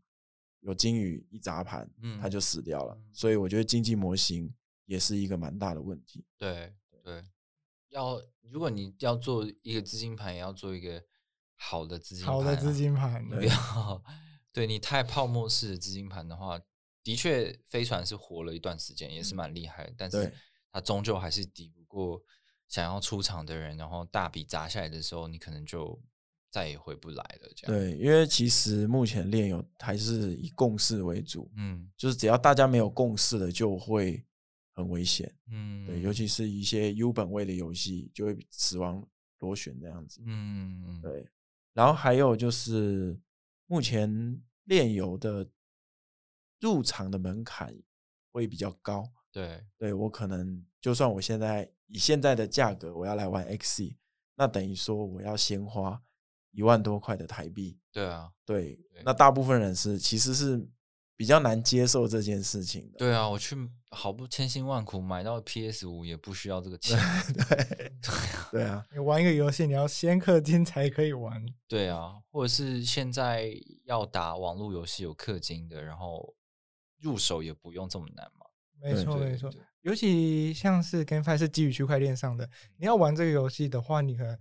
有金鱼一砸盘，嗯它就死掉了。嗯所以我觉得经济模型也是一个蛮大的问题。对对，要如果你要做一个资金盘，也要做一个好的资金盘、啊，好的资金盘，不要 对你太泡沫式的资金盘的话，的确飞船是活了一段时间，也是蛮厉害的，但是它终究还是抵不过想要出场的人，然后大笔砸下来的时候，你可能就再也回不来了。这样，对，因为其实目前炼油还是以共识为主，嗯就是只要大家没有共识的，就会很危险。嗯，对，尤其是一些 U 本位的游戏，就会死亡螺旋这样子。嗯嗯对，然后还有就是目前炼油的入场的门槛会比较高。对，对我可能就算我现在以现在的价格我要来玩 XC，那等于说我要先花一万多块的台币。对啊，对对，那大部分人是其实是比较难接受这件事情的。对啊，我去好不千辛万苦买到 PS 五，也不需要这个钱。对对啊，你玩一个游戏，你要先氪金才可以玩。对啊，或者是现在要打网络游戏有氪金的，然后入手也不用这么难嘛。没错，对没错。尤其像是 GameFi 是基于区块链上的，你要玩这个游戏的话，你可能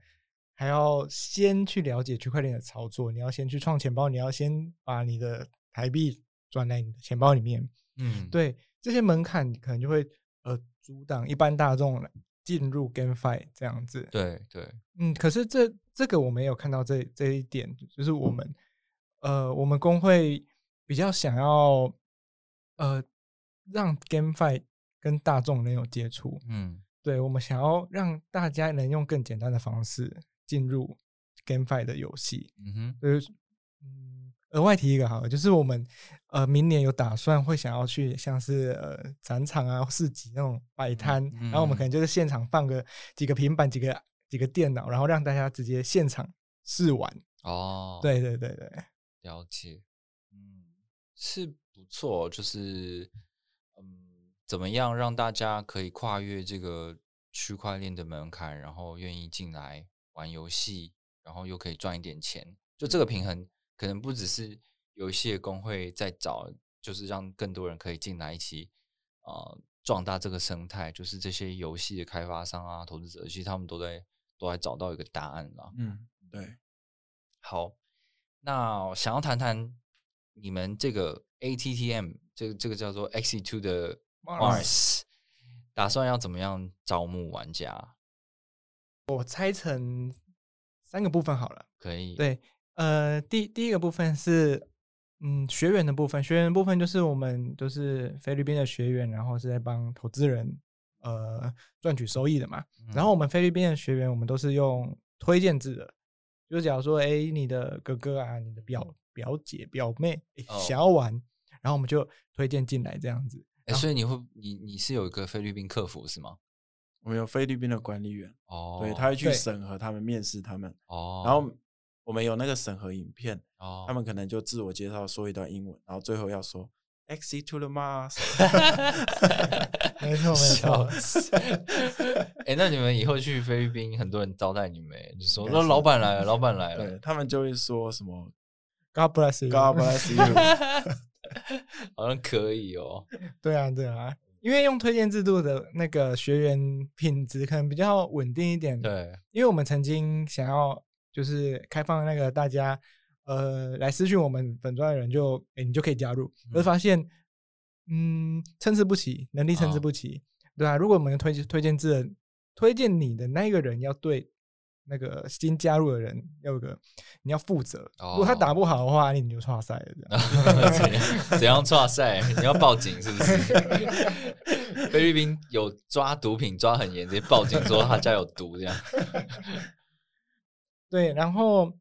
还要先去了解区块链的操作，你要先去创钱包，你要先把你的台币转来你的钱包里面。嗯，对这些门槛，可能就会呃阻挡一般大众进入 GameFi 这样子。对对，嗯，可是这这个我没有看到这这一点，就是我们呃，我们工会比较想要呃让 GameFi 跟大众能有接触，嗯对我们想要让大家能用更简单的方式进入 GameFi 的游戏。嗯哼，就是嗯，额外提一个好了，就是我们呃明年有打算会想要去像是呃展场啊、市集那种摆摊，然后我们可能就是现场放个几个平板、几个几个电脑，然后让大家直接现场试玩。哦，，对对对对，了解，嗯，是不错，就是嗯，怎么样让大家可以跨越这个区块链的门槛，然后愿意进来玩游戏，然后又可以赚一点钱，就这个平衡，可能不只是游戏的工会在找，就是让更多人可以进来一起呃壮大这个生态，就是这些游戏的开发商啊、投资者，其实他们都在都在找到一个答案了。嗯，对，好，那想要谈谈你们这个 ATTM 这个这个叫做 Xe Two 的 Mars，打算要怎么样招募玩家？我拆成三个部分好了。可以，，对，呃，第第一个部分是嗯学员的部分，学员的部分就是我们都是菲律宾的学员，然后是在帮投资人呃赚取收益的嘛。然后我们菲律宾的学员，我们都是用推荐制的，就假如说，哎，你的哥哥啊，你的表表姐、表妹、想要玩，然后我们就推荐进来这样子。哎、所以你会你你是有一个菲律宾客服是吗？我们有菲律宾的管理员，哦，对，他会去对审核他们、面试他们，哦，然后我们有那个审核影片，哦，他们可能就自我介绍说一段英文，然后最后要说 “Exit to the Mars”，没 错没错！哎、那你们以后去菲律宾，很多人招待你们，就说那老板来了，老板来对了，他们就会说什么 God bless you。“God bless you”，好像可以哦。对啊，对啊，因为用推荐制度的那个学员品质可能比较稳定一点。，对，因为我们曾经想要就是开放那个大家呃来私讯我们本专的人就，诶你就可以加入，而发现嗯参差不齐，能力参差哦不齐，对啊，如果我们推推荐制推荐你的那个人要对。那个新加入的人要有个，你要负责。如果他打哦不好的话，你就错赛了。这样 怎样怎样抓赛？你要报警是不是？菲律宾有抓毒品抓很严，直接报警说他家有毒这样。对，然后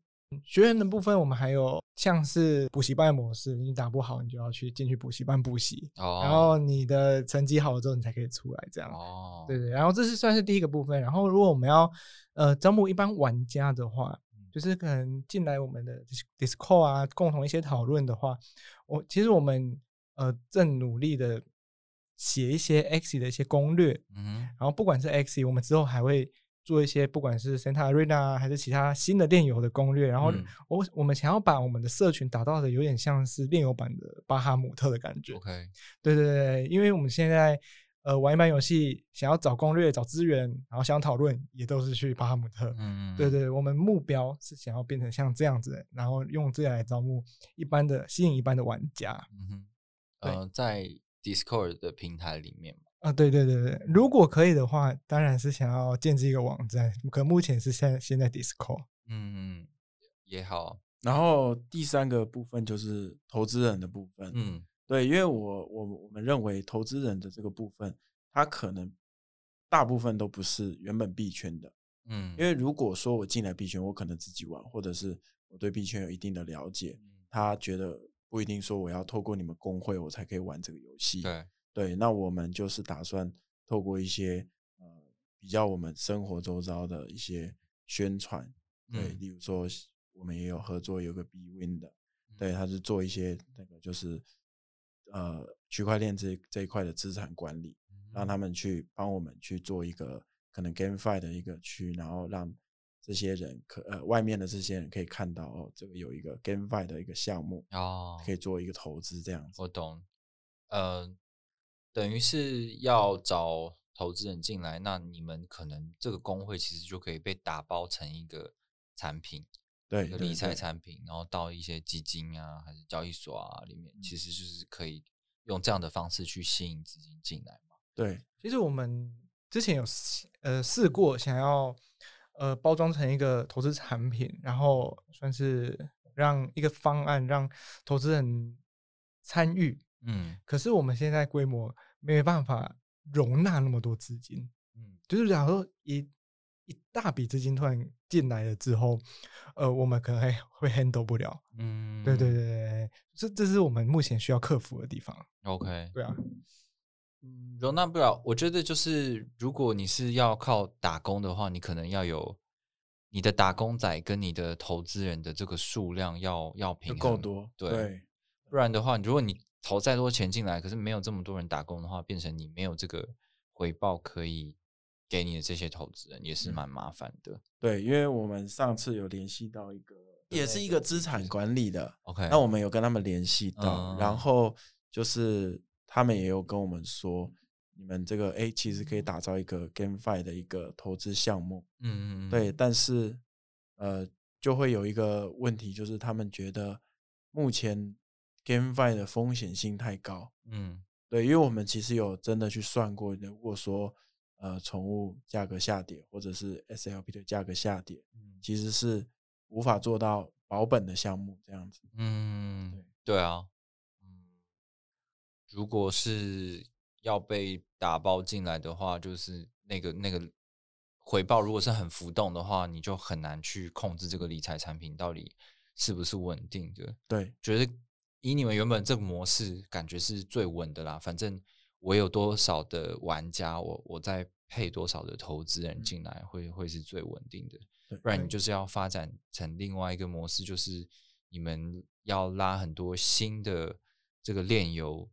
学员的部分，我们还有像是补习班模式，你打不好，你就要去进去补习班补习，哦，然后你的成绩好了之后，你才可以出来这样。哦，对对，然后这是算是第一个部分。然后如果我们要呃招募一般玩家的话，就是可能进来我们的 Dis- Discord 啊，共同一些讨论的话，我其实我们呃正努力的写一些 X 的一些攻略，嗯然后不管是 X，我们之后还会做一些不管是 Santa Arena 还是其他新的链游的攻略，然后嗯我我们想要把我们的社群打造的有点像是链游版的巴哈姆特的感觉。OK，对对对，因为我们现在呃玩一版游戏，想要找攻略、找资源，然后想讨论，也都是去巴哈姆特。嗯，对对，我们目标是想要变成像这样子的，然后用这个来招募一般的、吸引一般的玩家。嗯哼，对呃，在 Discord 的平台里面嘛，啊，对对对对，如果可以的话，当然是想要建立一个网站，可目前是现在现在 Discord。嗯，也好，然后第三个部分就是投资人的部分，嗯。对，因为我我我们认为投资人的这个部分，他可能大部分都不是原本币圈的，嗯，因为如果说我进来币圈，我可能自己玩，或者是我对币圈有一定的了解，嗯。他觉得不一定说我要透过你们工会我才可以玩这个游戏，对，对，那我们就是打算透过一些呃比较我们生活周遭的一些宣传，对，嗯。例如说我们也有合作有个 B Win 的，对，他是做一些那个就是呃区块链这这一块的资产管理，让他们去帮我们去做一个可能 GameFi 的一个区，然后让这些人可呃外面的这些人可以看到哦，这个有一个 GameFi 的一个项目，哦，可以做一个投资这样子。我懂，呃，等于是要找投资人进来，那你们可能这个工会其实就可以被打包成一个产品，对理财对。产品，然后到一些基金啊，还是交易所啊里面，嗯。其实就是可以用这样的方式去吸引资金进来嘛。对，其实我们之前有试呃试过想要呃包装成一个投资产品，然后算是让一个方案让投资人参与，嗯可是我们现在规模没办法容纳那么多资金，嗯就是假如说一一大笔资金突然进来了之后，呃，我们可能会会 handle 不了。嗯，对对对对对，这这是我们目前需要克服的地方。，OK，对啊，嗯，容纳不了。我觉得就是，如果你是要靠打工的话，你可能要有你的打工仔跟你的投资人的这个数量要要平衡够多，对，对不然的话，如果你投再多钱进来，可是没有这么多人打工的话，变成你没有这个回报可以给你的这些投资人，也是嗯。蛮麻烦的。对，因为我们上次有联系到一个，也是一个资产管理的，OK，那我们有跟他们联系到，嗯然后就是他们也有跟我们说，你们这个哎，其实可以打造一个 GameFi 的一个投资项目，嗯嗯，嗯对，，但是呃，就会有一个问题，就是他们觉得目前 GameFi 的风险性太高，嗯。对，因为我们其实有真的去算过，如果说呃宠物价格下跌，或者是 SLP 的价格下跌，嗯。其实是无法做到保本的项目这样子。嗯，对啊，嗯，如果是要被打包进来的话，就是那个那个回报如果是很浮动的话，你就很难去控制这个理财产品到底是不是稳定的。对，觉得以你们原本这个模式，感觉是最稳的啦。反正我有多少的玩家，我我再配多少的投资人进来，会会是最稳定的。不然你就是要发展成另外一个模式，就是你们要拉很多新的这个炼油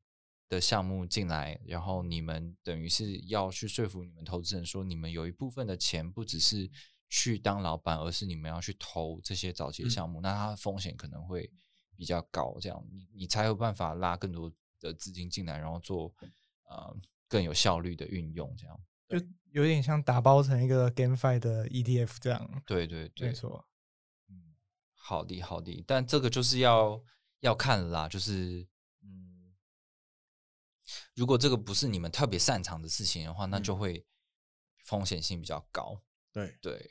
的项目进来，然后你们等于是要去说服你们投资人说，你们有一部分的钱不只是去当老板，而是你们要去投这些早期的嗯项目，那它的风险可能会比较高，这样你你才有办法拉更多的资金进来，然后做呃更有效率的运用，这样。就有点像打包成一个 GameFi 的 ETF 这样。对对对，没错。嗯，好的好的，但这个就是要要看了啦，就是嗯，如果这个不是你们特别擅长的事情的话，那就嗯会风险性比较高。对，对，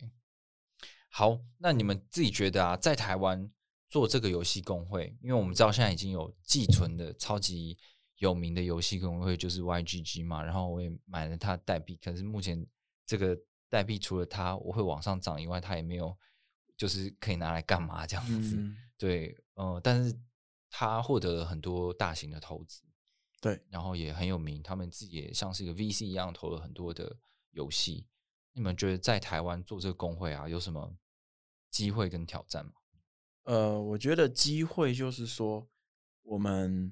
好，那你们自己觉得啊，在台湾做这个游戏工会，因为我们知道现在已经有寄存的超级有名的游戏工会，就是 YGG 嘛，然后我也买了它的代币，可是目前这个代币除了它我会往上涨以外，它也没有就是可以拿来干嘛这样子。嗯，对，呃，但是它获得了很多大型的投资，对，然后也很有名，他们自己也像是一个 VC 一样投了很多的游戏。你们觉得在台湾做这个工会啊，有什么机会跟挑战吗？呃，我觉得机会就是说，我们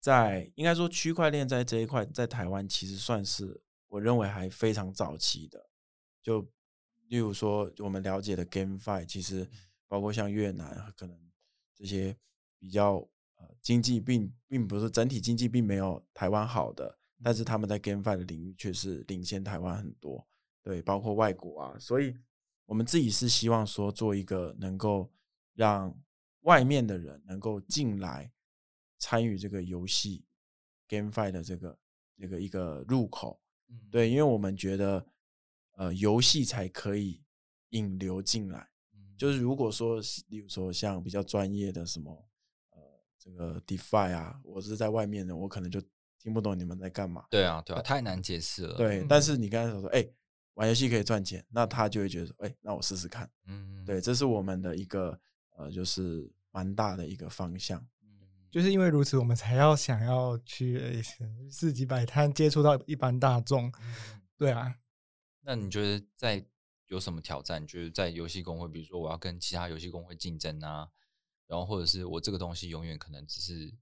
在应该说区块链在这一块，在台湾其实算是我认为还非常早期的。就例如说我们了解的 GameFi，其实包括像越南，可能这些比较呃经济并并不是整体经济并没有台湾好的，但是他们在 GameFi 的领域却是领先台湾很多。对，包括外国啊，所以我们自己是希望说做一个能够让外面的人能够进来参与这个游戏 GameFi 的这个这个一个入口。对，因为我们觉得，呃，游戏才可以引流进来。就是如果说，例如说像比较专业的什么，呃，这个 DeFi 啊，我是在外面的，我可能就听不懂你们在干嘛。对啊，对啊，太难解释了。对，但是你刚才说，哎，玩游戏可以赚钱，那他就会觉得说，哎，那我试试看。嗯，对，这是我们的一个，呃，就是蛮大的一个方向。就是因为如此，我们才要想要去自己摆摊，接触到一般大众。对啊，那你觉得在有什么挑战？就是在游戏工会，比如说我要跟其他游戏工会竞争啊，然后或者是我这个东西永远可能只是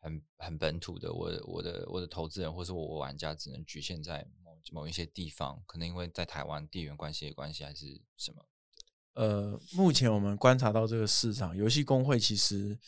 很很本土的，我我的我的投资人或是我玩家只能局限在某某一些地方，可能因为在台湾地缘关系的关系，还是什么？呃，目前我们观察到这个市场，游戏工会其实。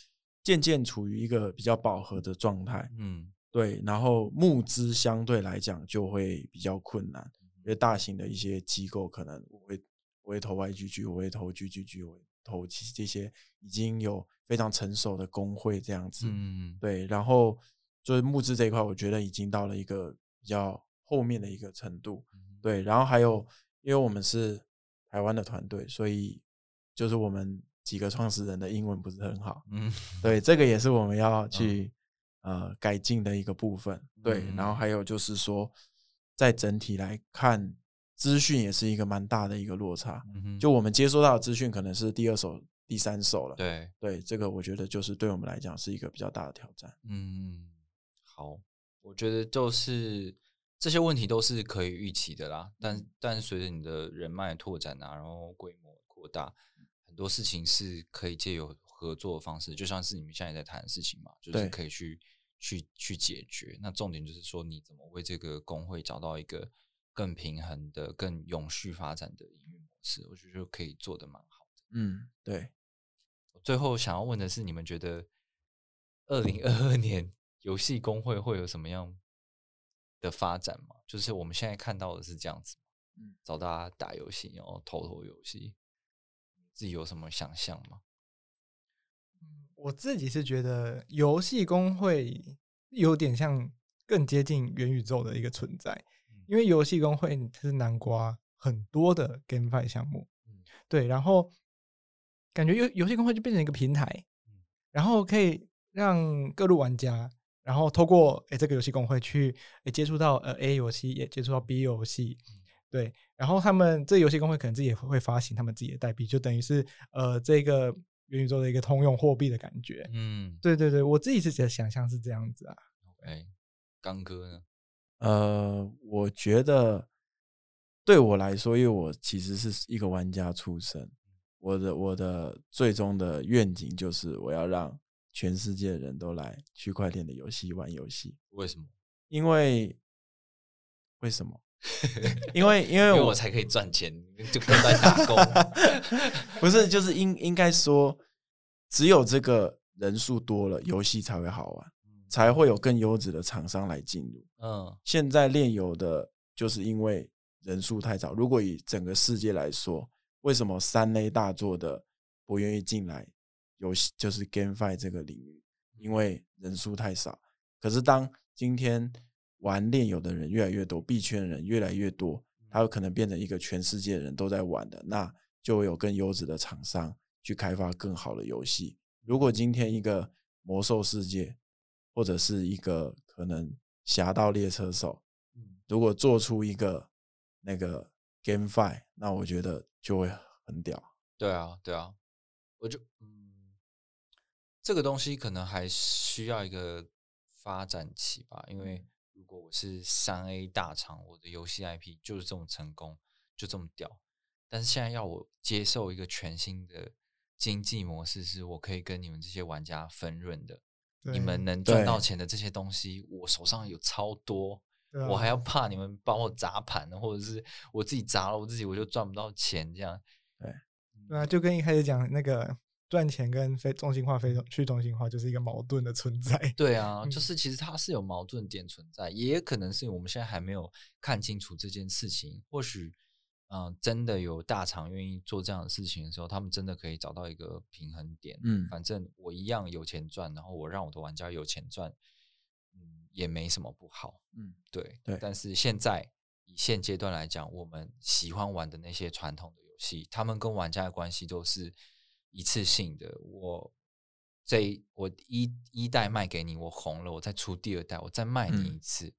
渐渐处于一个比较饱和的状态，嗯，对，然后募资相对来讲就会比较困难，因为大型的一些机构可能我会我会投 YGG，我会投 GGG，我投其实这些已经有非常成熟的工会这样子，嗯，对，然后就是募资这一块，我觉得已经到了一个比较后面的一个程度，对，然后还有因为我们是台湾的团队，所以就是我们。几个创始人的英文不是很好，嗯，对，这个也是我们要 去呃改进的一个部分，对，然后还有就是说，在整体来看，资讯也是一个蛮大的一个落差，就我们接收到的资讯可能是第二手、第三手了，对，对，这个我觉得就是对我们来讲是一个比较大的挑战，嗯，好，我觉得就是这些问题都是可以预期的啦，但但随着你的人脉拓展啊，然后规模扩大。很多事情是可以借由合作的方式，就像是你们现在在谈的事情嘛，就是可以去去去解决。那重点就是说，你怎么为这个工会找到一个更平衡的、更永续发展的营运模式？我觉得可以做的蛮好的。嗯，对。最后想要问的是，你们觉得二零二二年游戏工会会有什么样的发展嘛？就是我们现在看到的是这样子，嗯，找大家打游戏，然后投投游戏。自己有什么想象吗？我自己是觉得游戏工会有点像更接近元宇宙的一个存在，因为游戏工会它是南瓜很多的 GameFi 项目，对，然后感觉游游戏工会就变成一个平台，然后可以让各路玩家，然后透过诶这个游戏工会去诶接触到呃 A 游戏，也接触到 B 游戏。对，然后他们这游戏工会可能自己也会发行他们自己的代币，就等于是呃这个元宇宙的一个通用货币的感觉。嗯，对对对，我自己是的想象是这样子啊。哎，刚哥呢？呃，我觉得对我来说，因为我其实是一个玩家出身，我的我的最终的愿景就是我要让全世界的人都来区块链的游戏玩游戏。为什么？因为为什么？因为因为我才可以赚钱，就不断打工。不是，就是应应该说，只有这个人数多了，游戏才会好玩，才会有更优质的厂商来进入。嗯，现在炼油的，就是因为人数太少。如果以整个世界来说，为什么三 A 大作的不愿意进来游戏，就是 GameFi 这个领域？因为人数太少。可是当今天。玩炼油的人越来越多，币圈的人越来越多，它有可能变成一个全世界的人都在玩的，那就会有更优质的厂商去开发更好的游戏。如果今天一个魔兽世界，或者是一个可能侠盗猎车手，如果做出一个那个 GameFi，那我觉得就会很屌。对啊，对啊，我就嗯，这个东西可能还需要一个发展期吧，因为。如果我是三 A 大厂，我的游戏 IP 就是这么成功，就这么屌。但是现在要我接受一个全新的经济模式，是我可以跟你们这些玩家分润的。你们能赚到钱的这些东西，我手上有超多，啊我还要怕你们帮我砸盘，或者是我自己砸了我自己，我就赚不到钱这样。对啊，就跟一开始讲那个赚钱跟非中心化、非中去中心化就是一个矛盾的存在。对啊，嗯就是其实它是有矛盾点存在，也可能是我们现在还没有看清楚这件事情。或许，嗯、真的有大厂愿意做这样的事情的时候，他们真的可以找到一个平衡点。嗯反正我一样有钱赚，然后我让我的玩家有钱赚，嗯，也没什么不好。嗯，对，对但是现在以现阶段来讲，我们喜欢玩的那些传统的游戏，他们跟玩家的关系都是一次性的。我这一我一一代卖给你，我红了，我再出第二代，我再卖你嗯一次，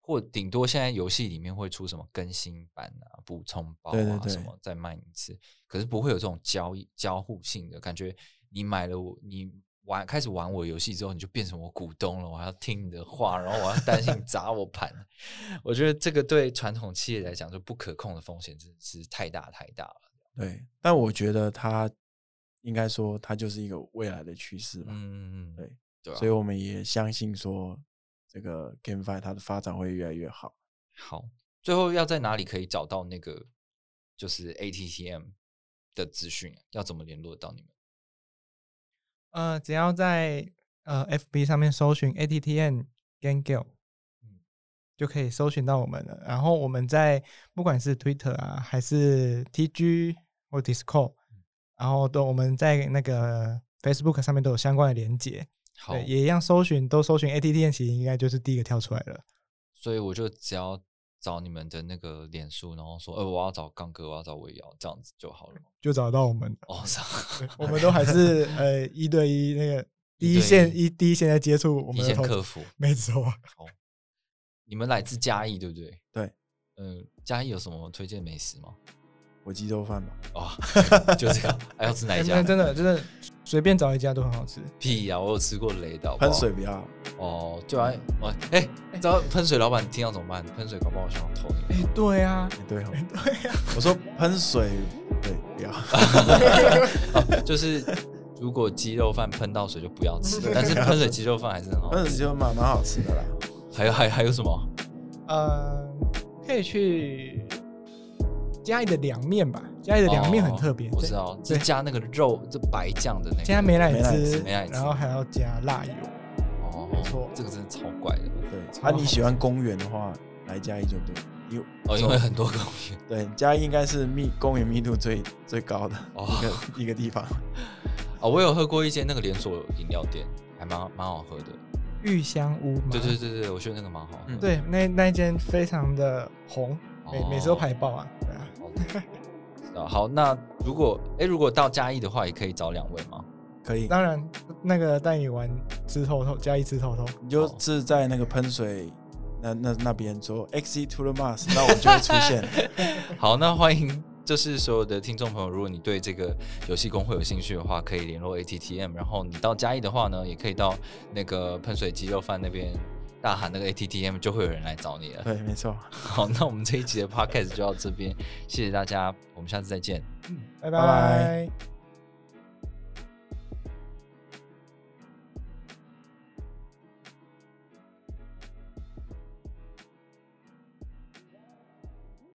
或顶多现在游戏里面会出什么更新版啊、补充包啊什么，再卖你一次。可是不会有这种交易交互性的感觉。你买了我，你玩开始玩我游戏之后，你就变成我股东了，我还要听你的话，然后我要担心你砸我盘。我觉得这个对传统企业来讲，就不可控的风险真的是太大太大了。对，但我觉得它应该说它就是一个未来的趋势吧。嗯，对，对啊所以我们也相信说这个 GameFi 它的发展会越来越好。好，最后要在哪里可以找到那个就是 ATTM 的资讯？要怎么联络到你们？呃，只要在呃 FB 上面搜寻 ATTN Game Girl，嗯就可以搜寻到我们了。然后我们在不管是 Twitter 啊，还是 TG 或 Discord，然后都我们在那个 Facebook 上面都有相关的连接。好，对，也一样搜寻，都搜寻 ATTN，其实应该就是第一个跳出来了。所以我就只要找你们的那个脸书，然后说，呃，我要找刚哥，我要找魏瑶，这样子就好了吗。就找到我们。哦，是啊我们都还是呃一对一那个第一一一线一第一线在接触我一们的投资线客服。没错。好，你们来自嘉义，对不对？对，嗯，嘉义有什么推荐美食吗？火鸡肉饭吧，哦，就这个，还要吃哪哎一家？真的真的随便找一家都很好吃。屁呀、我有吃过雷的，喷水不要。哦，就爱哦，哎、你知道喷水老板听到怎么办？喷水搞不好想要投你。哎，对啊，哎对哦，对呀、我说喷水，对，不要。哦就是如果鸡肉饭喷到水就不要吃，但是喷水鸡肉饭还是很好喷吃。水就蛮蛮好吃的啦。还有还还有什么？呃，可以去嘉义的凉面吧，嘉义的凉面很哦特别，我知道，对是加那个肉，这白酱的那个。加美乃美乃滋滋，美乃滋然后还要加辣油。哦，没错这个真的超怪的。对，啊，你喜欢公园的话，来嘉义就对，因为哦，因为很多公园。对嘉义应该是密公园密度最最高的哦一个、一个地方。哦，我有喝过一间那个连锁饮料店，还蛮蛮好喝的。玉香屋嘛，对对对对，我觉得那个蛮好喝。嗯对，那那一间非常的红，每每次都排爆啊。对啊。啊，好，那如果哎，如果到嘉义的话，也可以找两位吗？可以，当然那个带你玩吃透透，嘉义吃透透。你就是在那个喷水那那那边说 “X to the Mars”，那我们就会出现。好，那欢迎就是所有的听众朋友，如果你对这个游戏公会有兴趣的话，可以联络 ATTM。然后你到嘉义的话呢，也可以到那个喷水鸡肉饭那边大喊那个 ATTM，就会有人来找你了。对，没错。好，那我们这一集的 Podcast 就到这边，谢谢大家，我们下次再见。拜拜拜拜